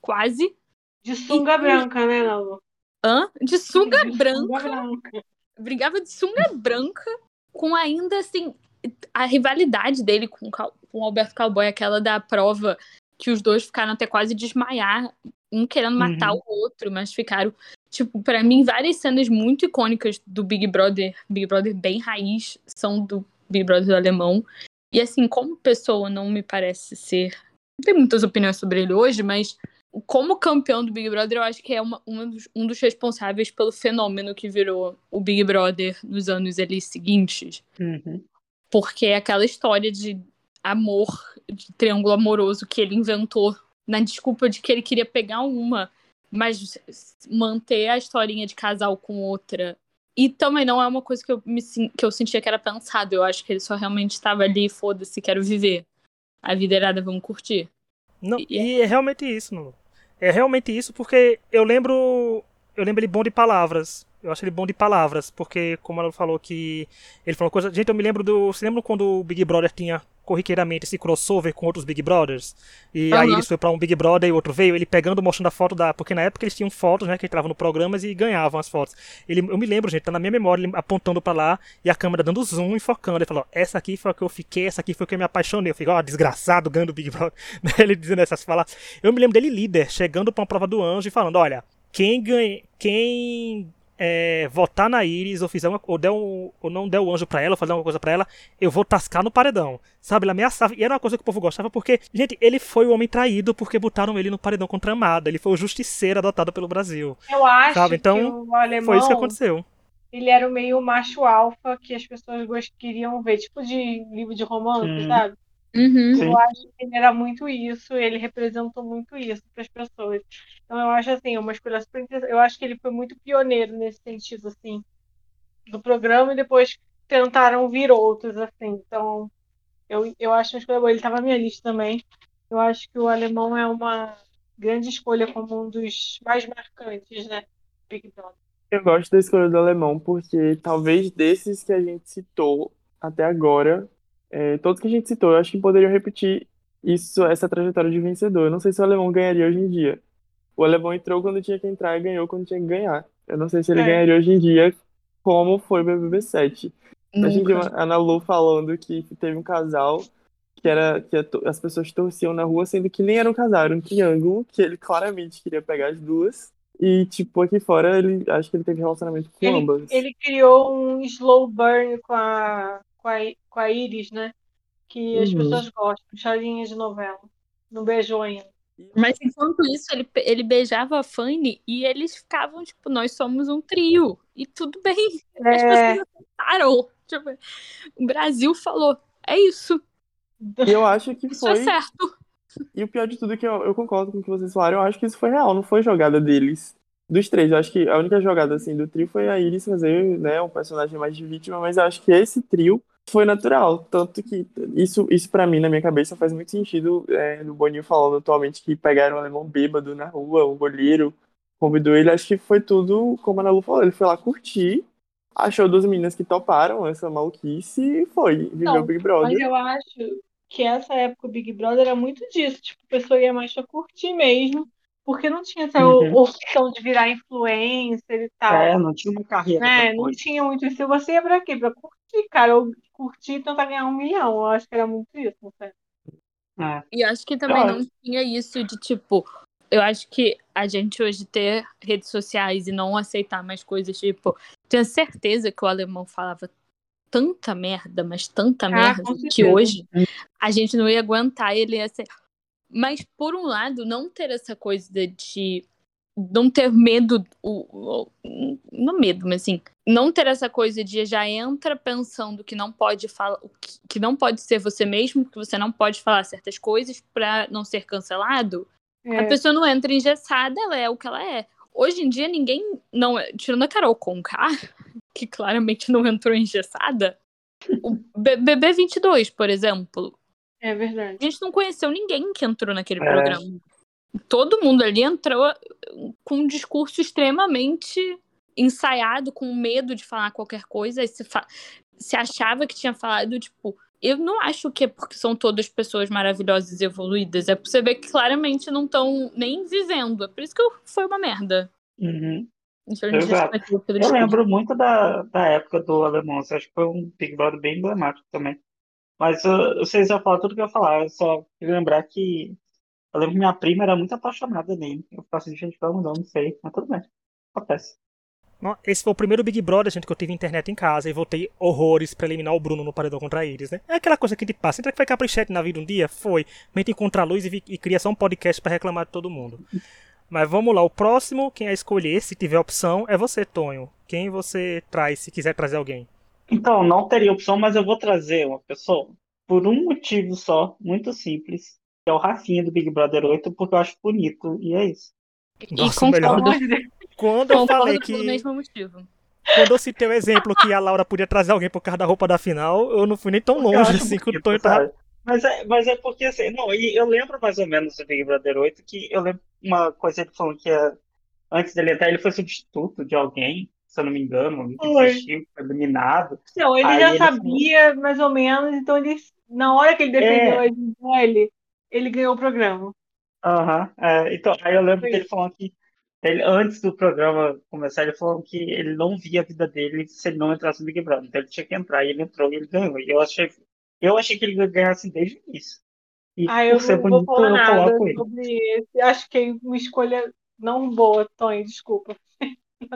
quase, De sunga branca, né, Nalu? hã? De sunga De branca. branca. brigava de sunga branca, com ainda assim a rivalidade dele com, com o Alberto Cowboy, aquela da prova que os dois ficaram até quase desmaiar, um querendo matar Uhum. o outro, mas ficaram, tipo, pra mim, várias cenas muito icônicas do Big Brother, Big Brother bem raiz, são do Big Brother alemão. E assim, como pessoa, não me parece ser. Não tenho muitas opiniões sobre ele hoje, mas como campeão do Big Brother, eu acho que é uma, uma dos- um dos responsáveis pelo fenômeno que virou o Big Brother nos anos ali seguintes. Uhum. Porque é aquela história de amor, de triângulo amoroso que ele inventou na desculpa de que ele queria pegar uma, mas manter a historinha de casal com outra. E também não é uma coisa que eu, me, que eu sentia que era pensado. Eu acho que ele só realmente estava ali, foda-se, quero viver. A vida irada, vamos curtir. Não, E- e é realmente isso, Nuno. É realmente isso, porque eu lembro. Eu lembro ele bom de palavras. Eu acho ele bom de palavras, porque, como ela falou que. Ele falou coisa. Gente, eu me lembro do. Você lembra quando o Big Brother tinha corriqueiramente esse crossover com outros Big Brothers? E aí Aham. eles foi pra um Big Brother e outro veio, ele pegando, mostrando a foto da. Porque na época eles tinham fotos, né? Que entravam no programas e ganhavam as fotos. Ele, eu me lembro, gente, tá na minha memória, ele apontando pra lá e a câmera dando zoom e focando. Ele falou: Essa aqui foi a que eu fiquei, essa aqui foi a que eu me apaixonei. Eu fiquei, ó, desgraçado, ganhando o Big Brother. [laughs] ele dizendo essas falas. Eu me lembro dele líder, chegando pra uma prova do anjo e falando: Olha, quem ganha. Quem. É, votar na Iris ou fizer uma, ou, der um, ou não der o anjo pra ela, ou fazer alguma coisa pra ela, eu vou tascar no paredão. Sabe, ele ameaçava. E era uma coisa que o povo gostava porque, gente, ele foi o homem traído porque botaram ele no paredão contra a Amada. Ele foi o justiceiro adotado pelo Brasil. Eu acho Sabe, então, que o alemão, Foi isso que aconteceu. ele era o meio macho alfa que as pessoas queriam ver, tipo de livro de romance, Hum. sabe? Uhum. Eu acho que ele era muito isso, ele representou muito isso para as pessoas. Então eu acho assim, uma escolha super interessante. Eu acho que ele foi muito pioneiro nesse sentido, assim, do programa e depois tentaram vir outros, assim. Então eu, eu acho uma escolha boa. Ele estava na minha lista também. Eu acho que o alemão é uma grande escolha como um dos mais marcantes, né? Big Brother. Eu gosto da escolha do alemão porque talvez desses que a gente citou até agora, é, todos que a gente citou, eu acho que poderiam repetir isso, essa trajetória de vencedor. Eu não sei se o alemão ganharia hoje em dia. O alemão entrou quando tinha que entrar e ganhou quando tinha que ganhar. Eu não sei se ele É. ganharia hoje em dia como foi o BBB 7. A gente viu a Ana Lu falando que teve um casal que era que as pessoas torciam na rua, sendo que nem era um casal, era um triângulo, que ele claramente queria pegar as duas. E, tipo, aqui fora, ele acho que ele teve relacionamento com Ele, ambas. ele criou um slow burn com a, com a, com a Iris, né? Que as Uhum. pessoas gostam, charinha de novela. Não beijou ainda. Mas enquanto isso, ele, ele beijava a Fanny e eles ficavam, tipo, nós somos um trio. E tudo bem. As É, pessoas aceitaram. Tipo, o Brasil falou, é isso. E [laughs] eu acho que Isso é foi. certo. E o pior de tudo é que eu, eu concordo com o que vocês falaram, eu acho que isso foi real, não foi jogada deles. Dos três, eu acho que a única jogada assim do trio foi a Iris fazer, né, um personagem mais de vítima, mas eu acho que esse trio foi natural, tanto que isso, isso para mim na minha cabeça faz muito sentido é, Boninho falando atualmente que pegaram um alemão bêbado na rua, o goleiro convidou ele, acho que foi tudo como a Ana Lu falou, ele foi lá curtir, achou duas meninas que toparam essa maluquice e foi, viveu o Big mas Brother. eu acho que essa época o Big Brother era muito disso. Tipo, a pessoa ia mais pra curtir mesmo, porque não tinha essa Uhum. opção de virar influencer e tal. É, não tinha uma carreira né? Não tinha muito isso. Você ia pra quê? Pra curtir, cara. Ou curtir e tentar ganhar um milhão. Eu acho que era muito isso, não sei. É. E acho que também Eu não tinha isso de, tipo... Eu acho que a gente hoje ter redes sociais e não aceitar mais coisas, tipo... Tenho certeza que o alemão falava tanta merda, mas tanta Ah, merda, que hoje a gente não ia aguentar. Ele ia ser... Mas, por um lado, não ter essa coisa de não ter medo, o, o, não medo, mas assim, não ter essa coisa de já entra pensando que não pode falar, que, não pode ser você mesmo, que você não pode falar certas coisas para não ser cancelado. É. A pessoa não entra engessada, ela é o que ela é. Hoje em dia ninguém não, tirando a Carol Conká, [laughs] que claramente não entrou engessada, o BB 22, por exemplo. É verdade. A gente não conheceu ninguém que entrou naquele é. programa todo mundo ali entrou com um discurso extremamente ensaiado, com medo de falar qualquer coisa, e se, fa se achava que tinha falado, tipo, eu não acho que é porque são todas pessoas maravilhosas e evoluídas, é pra você ver que claramente não estão nem vivendo, é por isso que foi uma merda. Uhum. Exato. Eu lembro muito da, da época do Alemão, acho que foi um Big Brother bem emblemático também. Mas uh, vocês já falaram tudo que eu ia falar, eu só lembrar que eu lembro que minha prima era muito apaixonada nele. Eu ficava assim, gente, vamos não, não sei. Mas tudo bem. Acontece. Esse foi o primeiro Big Brother, gente, que eu tive internet em casa e voltei horrores pra eliminar o Bruno no paredão contra eles, né? É aquela coisa que gente passa. Será que vai caprichete na vida um dia? Foi. Mente encontrar luz e, e cria só um podcast para reclamar de todo mundo. Mas vamos lá, o próximo, quem a escolher, se tiver opção, é você, Tonho. Quem você traz, se quiser trazer alguém? Então, não teria opção, mas eu vou trazer uma pessoa por um motivo só, muito simples que é o Rafinha do Big Brother 8, porque eu acho bonito, e é isso. Nossa, e melhor... Quando eu falei que. mesmo motivo. Quando eu citei o exemplo que a Laura podia trazer alguém por causa da roupa da final, eu não fui nem tão longe assim que o Tonho tá. Mas é, mas é porque assim, não, e eu lembro mais ou menos do Big Brother 8 que eu lembro uma coisa que falou que é, antes dele entrar, ele foi substituto de alguém, se eu não me engano, desistiu, foi eliminado. Não, ele Aí já ele sabia falou... mais ou menos, então ele, na hora que ele defendeu é... ele, ele ganhou o programa. Aham, uhum, é, então, aí eu lembro dele falando que ele, antes do programa começar, ele falou que ele não via a vida dele se ele não entrasse no Big Brother. Então ele tinha que entrar, e ele entrou e ele ganhou. E eu achei, eu achei que ele ganhar assim desde o início. E ah, eu não bonito, vou falar nada sobre esse. Acho que é uma escolha não boa, Tony, desculpa.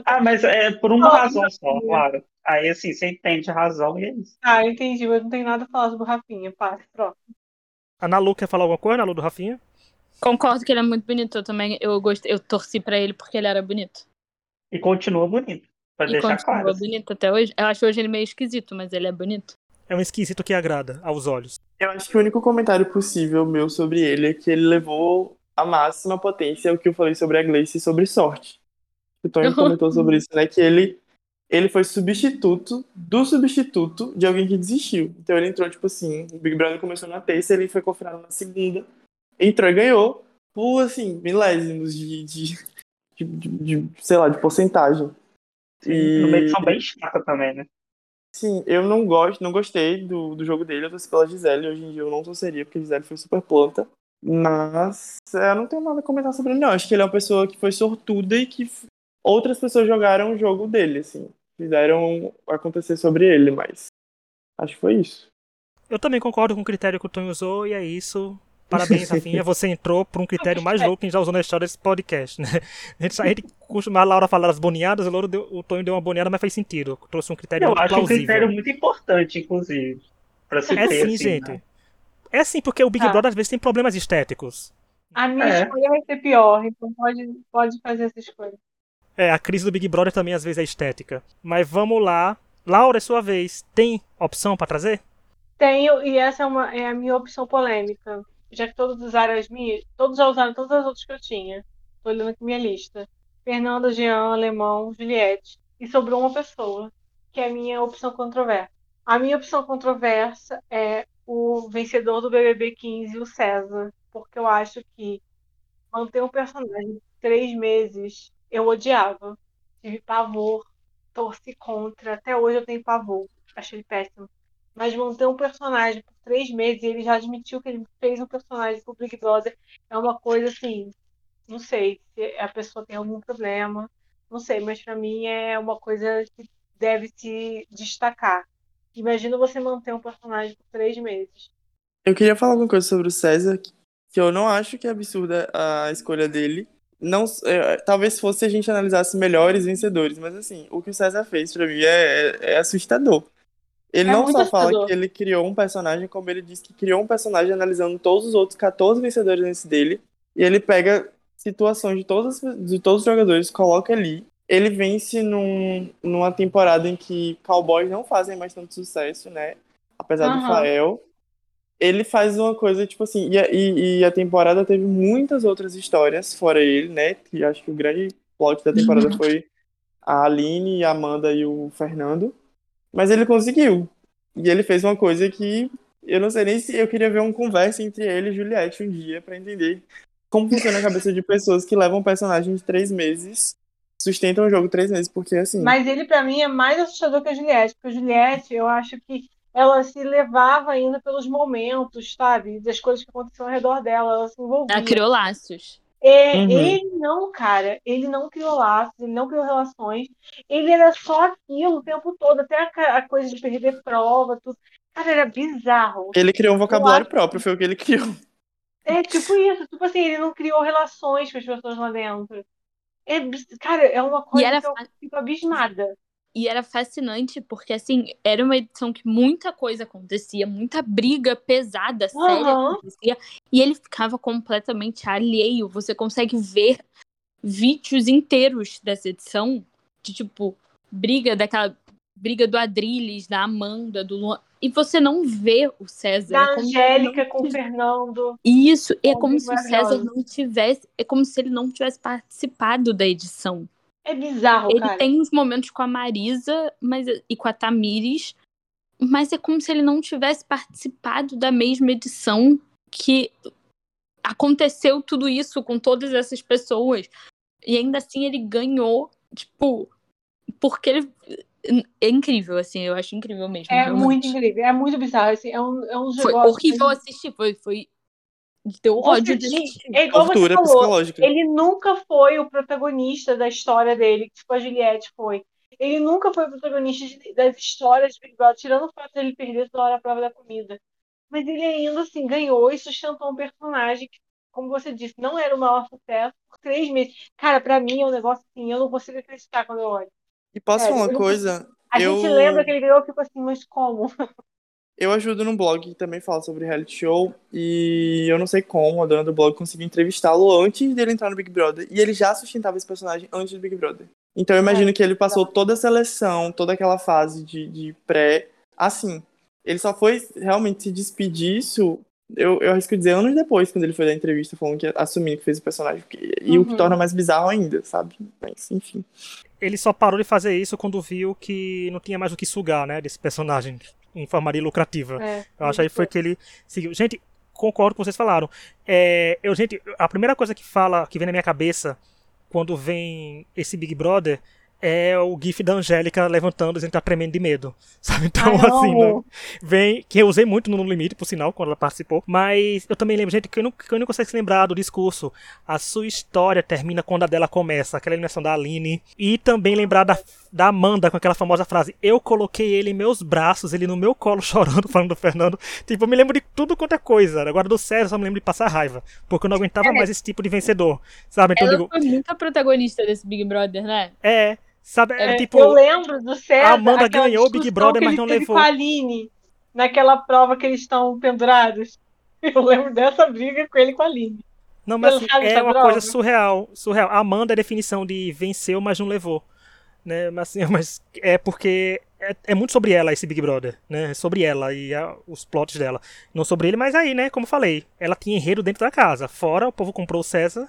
Ah, mas é por uma não, razão não só, claro. Aí assim, você entende a razão e é isso. Ah, entendi, mas não tem nada a falar sobre o Rafinha. Passa, próximo. A Nalu quer falar alguma coisa, Nalu do Rafinha? Concordo que ele é muito bonito. Eu também eu gostei, eu torci para ele porque ele era bonito. E continua bonito. Pra e deixar continua claro. bonito até hoje. Eu acho hoje ele meio esquisito, mas ele é bonito. É um esquisito que agrada aos olhos. Eu acho que o único comentário possível meu sobre ele é que ele levou a máxima potência o que eu falei sobre a Gleice e sobre sorte. O Tony comentou [laughs] sobre isso, né? Que ele ele foi substituto do substituto de alguém que desistiu. Então ele entrou, tipo assim, o Big Brother começou na terça, ele foi confirmado na segunda, entrou e ganhou por, assim, milésimos de, de, de, de, de sei lá, de porcentagem. E... No meio são bem chata também, né? Sim, eu não gosto, não gostei do, do jogo dele, eu torci pela Gisele, hoje em dia eu não torceria, porque a Gisele foi super planta. Mas é, eu não tenho nada a comentar sobre ele, não. Acho que ele é uma pessoa que foi sortuda e que outras pessoas jogaram o jogo dele, assim fizeram acontecer sobre ele, mas acho que foi isso. Eu também concordo com o critério que o Tony usou e é isso. Parabéns, [laughs] Rafinha. Você entrou por um critério mais louco que a gente já usou na história desse podcast, né? A gente, a gente costuma a Laura falar das boneadas, o, deu, o Tonho deu uma boneada, mas faz sentido. Trouxe um critério Eu acho plausível. um critério muito importante, inclusive. Pra se é ter, sim, assim, gente. Né? É sim, porque o Big ah. Brother às vezes tem problemas estéticos. A minha é. escolha vai ser pior, então pode, pode fazer essa escolha. É, a crise do Big Brother também às vezes é estética. Mas vamos lá. Laura, é sua vez. Tem opção para trazer? Tenho, e essa é, uma, é a minha opção polêmica. Já que todos usaram as minhas, todos já usaram todas as outras que eu tinha. Tô olhando aqui minha lista. Fernanda, Jean, Alemão, Juliette. E sobrou uma pessoa, que é a minha opção controversa. A minha opção controversa é o vencedor do BBB 15, o César. Porque eu acho que manter um personagem três meses eu odiava. Tive pavor, torci contra. Até hoje eu tenho pavor. Achei ele péssimo. Mas manter um personagem por três meses, e ele já admitiu que ele fez um personagem pro Big Brother, é uma coisa assim. Não sei se a pessoa tem algum problema. Não sei, mas para mim é uma coisa que deve se destacar. Imagina você manter um personagem por três meses. Eu queria falar alguma coisa sobre o César, que eu não acho que é absurda a escolha dele não é, talvez fosse se a gente analisasse melhores vencedores, mas assim, o que o César fez para mim é, é, é, assustador. Ele É não só fala assustador. que ele criou um personagem, como ele diz que criou um personagem analisando todos os outros 14 vencedores antes dele. E ele pega situações de todos, de todos os jogadores, coloca ali. Ele vence num, numa temporada em que Cowboys não fazem mais tanto sucesso, né? Apesar do Aham. Fael. Ele faz uma coisa, tipo assim, e, a- e, e a temporada teve muitas outras histórias, fora ele, né? Que acho que o grande plot da temporada foi a Aline, a Amanda e o Fernando. Mas ele conseguiu. E ele fez uma coisa que eu não sei nem se eu queria ver uma conversa entre ele e Juliette um dia pra entender como funciona a cabeça de pessoas que levam um personagem de três meses, sustentam o jogo três meses, porque assim. Mas ele, pra mim, é mais assustador que a Juliette, porque a Juliette, eu acho que ela se levava ainda pelos momentos, sabe? Das coisas que aconteciam ao redor dela, ela se envolvia. Ela criou laços. É, Uhum. Ele não, cara, ele não criou laços, ele não criou relações, ele era só aquilo o tempo todo, até a, a coisa de perder prova, tudo. Cara, era bizarro. Ele criou um vocabulário próprio, foi o que ele criou. É tipo isso, tipo assim, ele não criou relações com as pessoas lá dentro. É, cara, é uma coisa era que eu fico abismada. E era fascinante porque, assim, era uma edição que muita coisa acontecia, muita briga pesada, séria acontecia, e ele ficava completamente alheio. Você consegue ver vídeos inteiros dessa edição, de tipo, briga daquela. Briga do Adrilles, da Amanda, do Luan. E você não vê o César. Da é Angélica não com o Fernando. Isso, é como se o César não tivesse. É como se ele não tivesse participado da edição. É bizarro, Ele cara. tem uns momentos com a Marisa mas, e com a Tamires, mas é como se ele não tivesse participado da mesma edição que aconteceu tudo isso com todas essas pessoas. E ainda assim ele ganhou, tipo, porque ele. É incrível, assim, eu acho incrível mesmo. É realmente. muito incrível, é muito bizarro. Assim, é um, é um Foi horrível que- assistir, foi. foi... Deu Você ódio de. É igual Tortura você falou. psicológica. Ele nunca foi o protagonista da história dele, tipo a Juliette foi. Ele nunca foi o protagonista de- das histórias de Big Brother, tirando o fato de ele perder toda hora a prova da comida. Mas ele ainda assim ganhou e sustentou um personagem que, como você disse, não era o maior sucesso por três meses. Cara, pra mim é um negócio assim, eu não consigo acreditar quando eu olho. E posso Sério, falar uma não coisa? A Eu- gente lembra que ele ganhou, eu fico assim, mas como? [laughs] Eu ajudo num blog que também fala sobre reality show e eu não sei como a dona do blog conseguiu entrevistá-lo antes dele entrar no Big Brother. E ele já sustentava esse personagem antes do Big Brother. Então eu imagino É, que ele passou toda a seleção, toda aquela fase de, de pré, assim. Ele só foi realmente se despedir disso, eu, eu arrisco dizer, anos depois, quando ele foi dar entrevista falando que assumindo que fez o personagem. E o que Uhum. torna mais bizarro ainda, sabe? Mas, enfim. Ele só parou de fazer isso quando viu que não tinha mais o que sugar, né, desse personagem em formaria lucrativa. É, Eu acho aí foi que ele seguiu. Gente, concordo com o que vocês falaram. É, eu, gente, a primeira coisa que fala, que vem na minha cabeça quando vem esse Big Brother é o gif da Angélica levantando e tá tremendo de medo. [laughs] Sabe? Então, Ah, assim, não. vem. Que eu usei muito no Limite, por sinal, quando ela participou. Mas eu também lembro, gente, que eu não, que eu não consigo se lembrar do discurso. A sua história termina quando a dela começa, aquela eliminação da Aline. E também lembrar da, da Amanda com aquela famosa frase: Eu coloquei ele em meus braços, ele no meu colo [laughs] chorando, falando do Fernando. Tipo, eu me lembro de tudo quanto é coisa. Agora do César, eu só me lembro de passar raiva. Porque eu não aguentava mais esse tipo de vencedor. Sabe? Então Ela digo, foi muita protagonista desse Big Brother, né? é. Sabe? É, É, tipo. eu lembro do César. a Amanda ganhou o Big Brother, mas não levou. com a Aline, naquela prova que eles estão pendurados. [laughs] Eu lembro dessa briga com ele e com a Aline. Não, mas assim, é uma coisa surreal. Surreal. A Amanda é a definição de venceu, mas não levou. Né? Mas, assim, [laughs] mas é porque é, é muito sobre ela esse Big Brother, né? É Sobre ela e a- os plots dela. Não sobre ele, mas aí, né? Como eu falei, ela tinha enredo dentro da casa. Fora, o povo comprou o César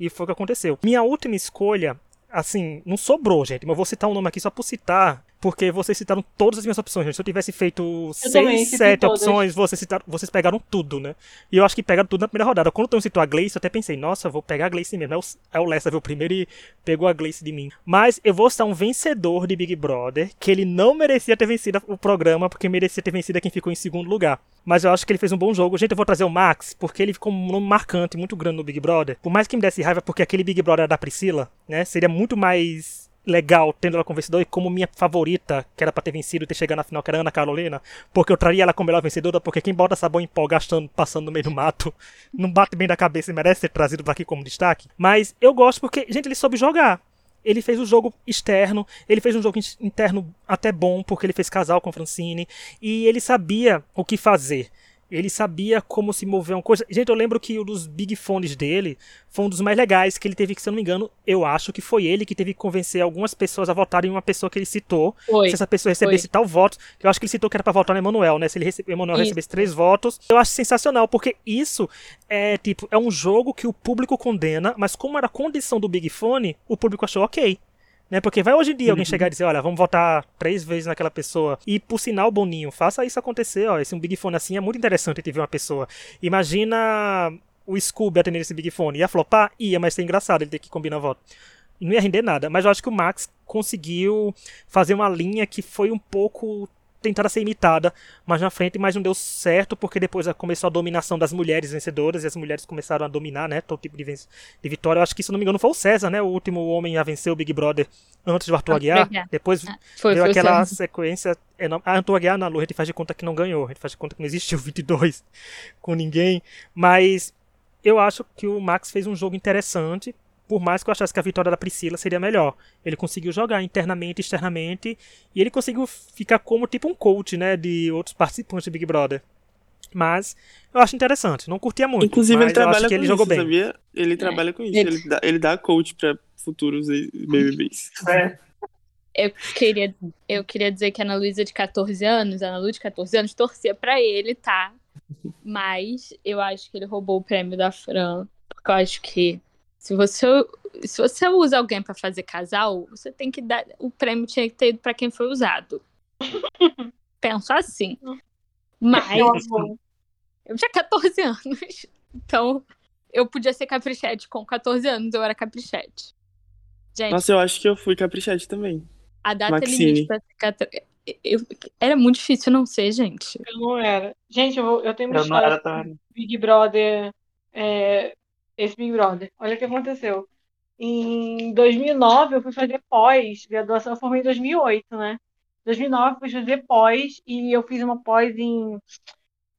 e foi o que aconteceu. Minha última escolha, assim, não sobrou, gente, mas eu vou citar um nome aqui só por citar, porque vocês citaram todas as minhas opções, gente. Se eu tivesse feito também seis, sete opções, vocês, citaram, vocês pegaram tudo, né? E eu acho que pegaram tudo na primeira rodada. Quando o Tom citou a Gleice, eu até pensei, nossa, vou pegar a Gleice mesmo. Aí o- Aí o Lessa veio primeiro e pegou a Gleice de mim. Mas eu vou citar um vencedor de Big Brother, que ele não merecia ter vencido o programa, porque merecia ter vencido quem ficou em segundo lugar. Mas eu acho que ele fez um bom jogo. Gente, eu vou trazer o Max, porque ele ficou um nome marcante, muito grande no Big Brother. Por mais que me desse raiva, porque aquele Big Brother era da Priscila, né? Seria muito mais legal tendo ela como vencedora e como minha favorita, que era pra ter vencido e ter chegado na final, que era Ana Carolina, porque eu traria ela como melhor vencedora, porque quem bota sabão em pó gastando, passando no meio do mato, [laughs] não bate bem da cabeça e merece ser trazido pra aqui como destaque. Mas eu gosto porque, gente, ele soube jogar. ele fez o jogo externo, ele fez um jogo interno até bom, porque ele fez casal com Francine, e ele sabia o que fazer. Ele sabia como se mover uma coisa. Gente, eu lembro que um dos big phones dele foi um dos mais legais, que ele teve que, se eu não me engano, eu acho que foi ele que teve que convencer algumas pessoas a votarem em uma pessoa que ele citou. Se essa pessoa recebesse foi. tal voto. Eu acho que ele citou que era pra votar no Emanuel, né? Se ele recebe, Emanuel recebesse três votos. Eu acho sensacional, porque isso é tipo, é um jogo que o público condena, mas como era condição do Big Fone, o público achou ok. Né? Porque vai hoje em dia alguém chegar e dizer, olha, vamos votar três vezes naquela pessoa. E por sinal, Boninho, faça isso acontecer, ó. Esse um Big Fone assim é muito interessante ver uma pessoa. Imagina o Scooby atendendo esse Big Fone. Ia flopar? Ia, mas é engraçado ele ter que combinar voto. Não ia render nada. Mas eu acho que o Max conseguiu fazer uma linha que foi um pouco tentada ser imitada mais na frente, mas não deu certo porque depois começou a dominação das mulheres vencedoras e as mulheres começaram a dominar, né, todo tipo de, de vitória. Eu acho que, se não me engano, foi o César, né, o último homem a vencer o Big Brother antes do Arthur Arthur Aguiar. Depois Ah, Foi, deu foi aquela sequência enorme. A Arthur Aguiar na lua, a gente faz de conta que não ganhou, a gente faz de conta que não existiu [laughs] 22 com ninguém, mas eu acho que o Max fez um jogo interessante, por mais que eu achasse que a vitória da Priscila seria melhor. Ele conseguiu jogar internamente e externamente, e ele conseguiu ficar como tipo um coach, né, de outros participantes de Big Brother. Mas eu acho interessante, não curtia muito, Inclusive, mas ele eu trabalha acho que com ele isso, jogou bem. sabia? Ele trabalha com isso. Ele- Ele dá, ele dá coach pra futuros BBBs. É, Eu queria, eu queria dizer que a Ana Luísa de 14 anos, a Ana Lu de 14 anos, torcia pra ele, tá? [laughs] Mas eu acho que ele roubou o prêmio da Fran. Porque eu acho que se você, se você usa alguém pra fazer casal, você tem que dar. O prêmio tinha que ter ido pra quem foi usado. [laughs] Penso assim. Mas eu tinha 14 anos. Então, eu podia ser caprichete com 14 anos, eu era caprichete. Gente, Nossa, eu acho que eu fui caprichete também. a data Maxine. limite pra ser eu- Era muito difícil não ser, gente. Eu não era. Gente, eu, eu tenho uma eu não história. Big Brother, é, esse Big Brother. Olha o que aconteceu. Em 2009, eu fui fazer pós, graduação, eu formei em 2008, né? Em 2009, eu fui fazer pós e eu fiz uma pós em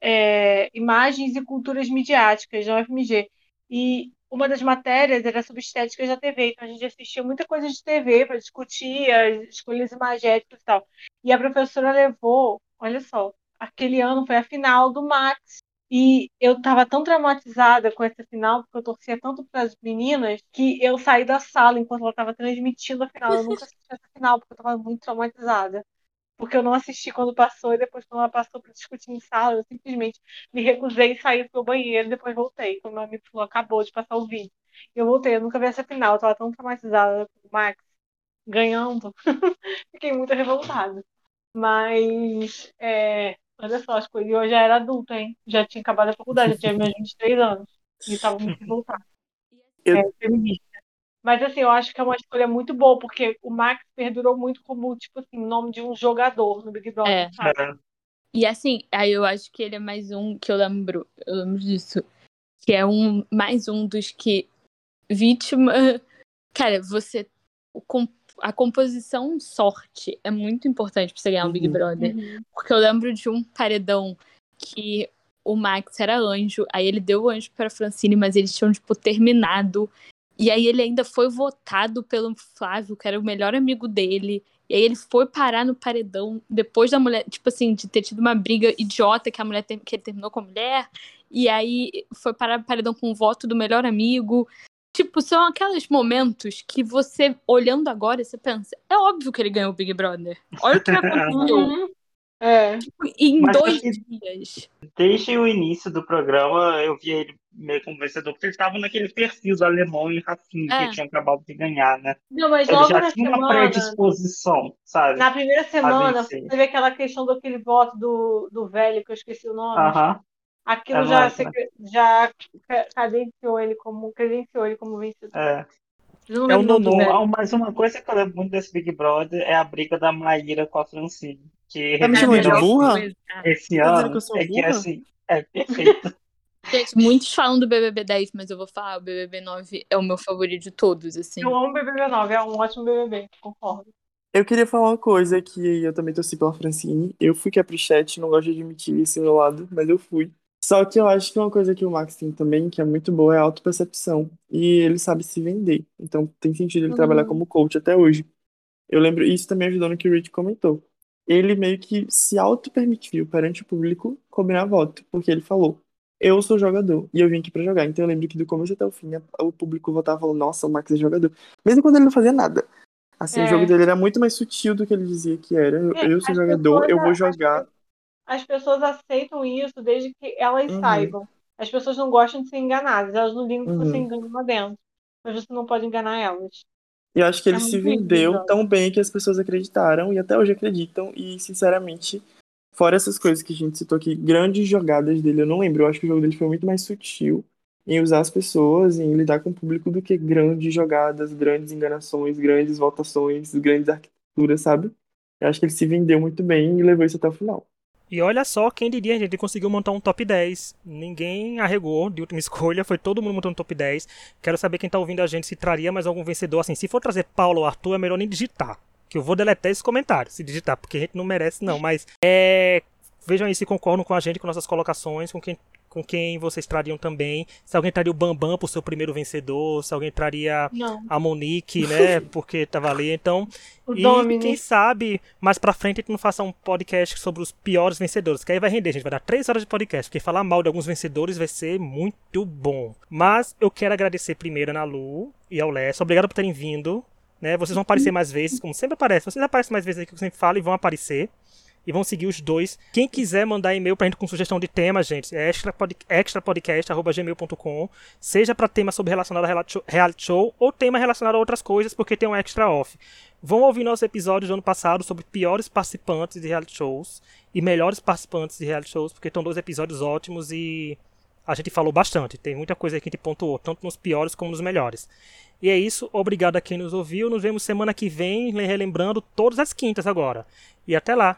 é, Imagens e Culturas Midiáticas, na UFMG. E uma das matérias era sobre estética da TV, então a gente assistia muita coisa de TV para discutir as escolhas imagéticas e tal. E a professora levou, olha só, aquele ano foi a final do Max. E eu tava tão traumatizada com essa final, porque eu torcia tanto para as meninas, que eu saí da sala enquanto ela tava transmitindo a final. Eu nunca assisti essa final, porque eu tava muito traumatizada. Porque eu não assisti quando passou, e depois, quando ela passou para discutir em sala, eu simplesmente me recusei e saí pro banheiro, e depois voltei. Quando meu amigo falou, acabou de passar o vídeo. Eu voltei, eu nunca vi essa final, eu tava tão traumatizada com o Max ganhando. [laughs] Fiquei muito revoltada. Mas, é, olha só as coisas. E eu já era adulta, hein? Já tinha acabado a faculdade, já tinha meus 23 anos. E tava muito [laughs] revoltada. Eu- É, feminista. Mas, assim, eu acho que é uma escolha muito boa, porque o Max perdurou muito como, tipo assim, o nome de um jogador no Big Brother, É. sabe? É. E assim, aí eu acho que ele é mais um que eu lembro, eu lembro disso, que é um mais um dos que vítima, cara, você a composição sorte é muito importante pra você ganhar um Big Uhum. Brother, Uhum. porque eu lembro de um paredão que o Max era anjo, aí ele deu o anjo pra Francine, mas eles tinham tipo terminado. E aí ele ainda foi votado pelo Flávio, que era o melhor amigo dele. E aí ele foi parar no paredão depois da mulher, tipo assim, de ter tido uma briga idiota que a mulher que ele terminou com a mulher. E aí foi parar no paredão com o voto do melhor amigo. Tipo, são aqueles momentos que você, olhando agora, você pensa, é óbvio que ele ganhou o Big Brother. Olha o que aconteceu. [laughs] Uhum. É. em Mas dois dias. Desde o início do programa, eu vi ele meio como vencedor, porque ele estava naquele perfil do alemão e Rafinha, É. que tinha acabado de ganhar, né? Não, mas Ele logo já na tinha uma semana, predisposição, sabe? na primeira semana, teve aquela questão daquele voto do, do velho, que eu esqueci o nome. Aham. Aquilo É, já, é, se- né? já cadenciou ele como, credenciou ele como vencedor. É. Eu não É o o. Não, mas uma coisa que eu lembro muito desse Big Brother é a briga da Maíra com a Francine. Que Tá me chamando de burra? Esse Tá ano que eu sou é que burra? assim, é perfeito. [laughs] Gente, muitos falam do BBB 10, mas eu vou falar, o BBB 9 é o meu favorito de todos, assim. Eu amo BBB 9, é um ótimo BBB, concordo. Eu queria falar uma coisa que eu também torci pela Francine. Eu fui caprichete, não gosto de admitir esse meu lado, mas eu fui. Só que eu acho que uma coisa que o Max tem também, que é muito boa, é a autopercepção. E ele sabe se vender. Então tem sentido ele Uhum. trabalhar como coach até hoje. Eu lembro, isso também ajudou no que o Rich comentou. Ele meio que se auto-permitiu perante o público combinar voto, porque ele falou: Eu sou jogador e eu vim aqui pra jogar. Então eu lembro que do começo até o fim o público votava falando: Nossa, o Max é jogador. Mesmo quando ele não fazia nada. Assim, o É. jogo dele era muito mais sutil do que ele dizia que era. Eu, É, eu sou jogador, eu vou jogar. As pessoas aceitam isso desde que elas Uhum. saibam. As pessoas não gostam de ser enganadas, elas não ligam que você Uhum. engana lá dentro. Mas você não pode enganar elas. E eu acho que ele É se vendeu lindo. tão bem que as pessoas acreditaram e até hoje acreditam. E, sinceramente, fora essas coisas que a gente citou aqui, grandes jogadas dele, eu não lembro. Eu acho que o jogo dele foi muito mais sutil em usar as pessoas, em lidar com o público, do que grandes jogadas, grandes enganações, grandes votações, grandes arquiteturas, sabe? Eu acho que ele se vendeu muito bem e levou isso até o final. E olha só, quem diria, gente, ele conseguiu montar um top 10. Ninguém arregou de última [laughs] escolha, foi todo mundo montando um top 10. Quero saber quem tá ouvindo a gente se traria mais algum vencedor. Assim, se for trazer Paulo ou Arthur, é melhor nem digitar. Que eu vou deletar esse comentário, se digitar, porque a gente não merece, não. Mas é. Vejam aí se concordam com a gente, com nossas colocações, com quem, com quem vocês trariam também. Se alguém traria o Bambam pro seu primeiro vencedor, se alguém traria Não. a Monique, [laughs] né? Porque tava ali. Então, O e Domini. quem sabe, mais pra frente a gente não faça um podcast sobre os piores vencedores, que aí vai render, gente. Vai dar três horas de podcast, porque falar mal de alguns vencedores vai ser muito bom. Mas eu quero agradecer primeiro a Ana Lu e ao Lécio. Obrigado por terem vindo. Né? Vocês vão aparecer [laughs] mais vezes, como sempre aparecem. Vocês aparecem mais vezes aí que eu sempre falo e vão aparecer. E vão seguir os dois. Quem quiser mandar e-mail pra gente com sugestão de tema, gente, é extrapod- extrapodcast.gmail.com. Seja pra tema sobre relacionado a reality show- reality show ou tema relacionado a outras coisas, porque tem um extra off. Vão ouvir nosso episódio do ano passado sobre piores participantes de reality shows e melhores participantes de reality shows, porque estão dois episódios ótimos e a gente falou bastante. Tem muita coisa que a gente pontuou, tanto nos piores como nos melhores. E é isso, obrigado a quem nos ouviu. Nos vemos semana que vem, relembrando todas as quintas agora. E até lá.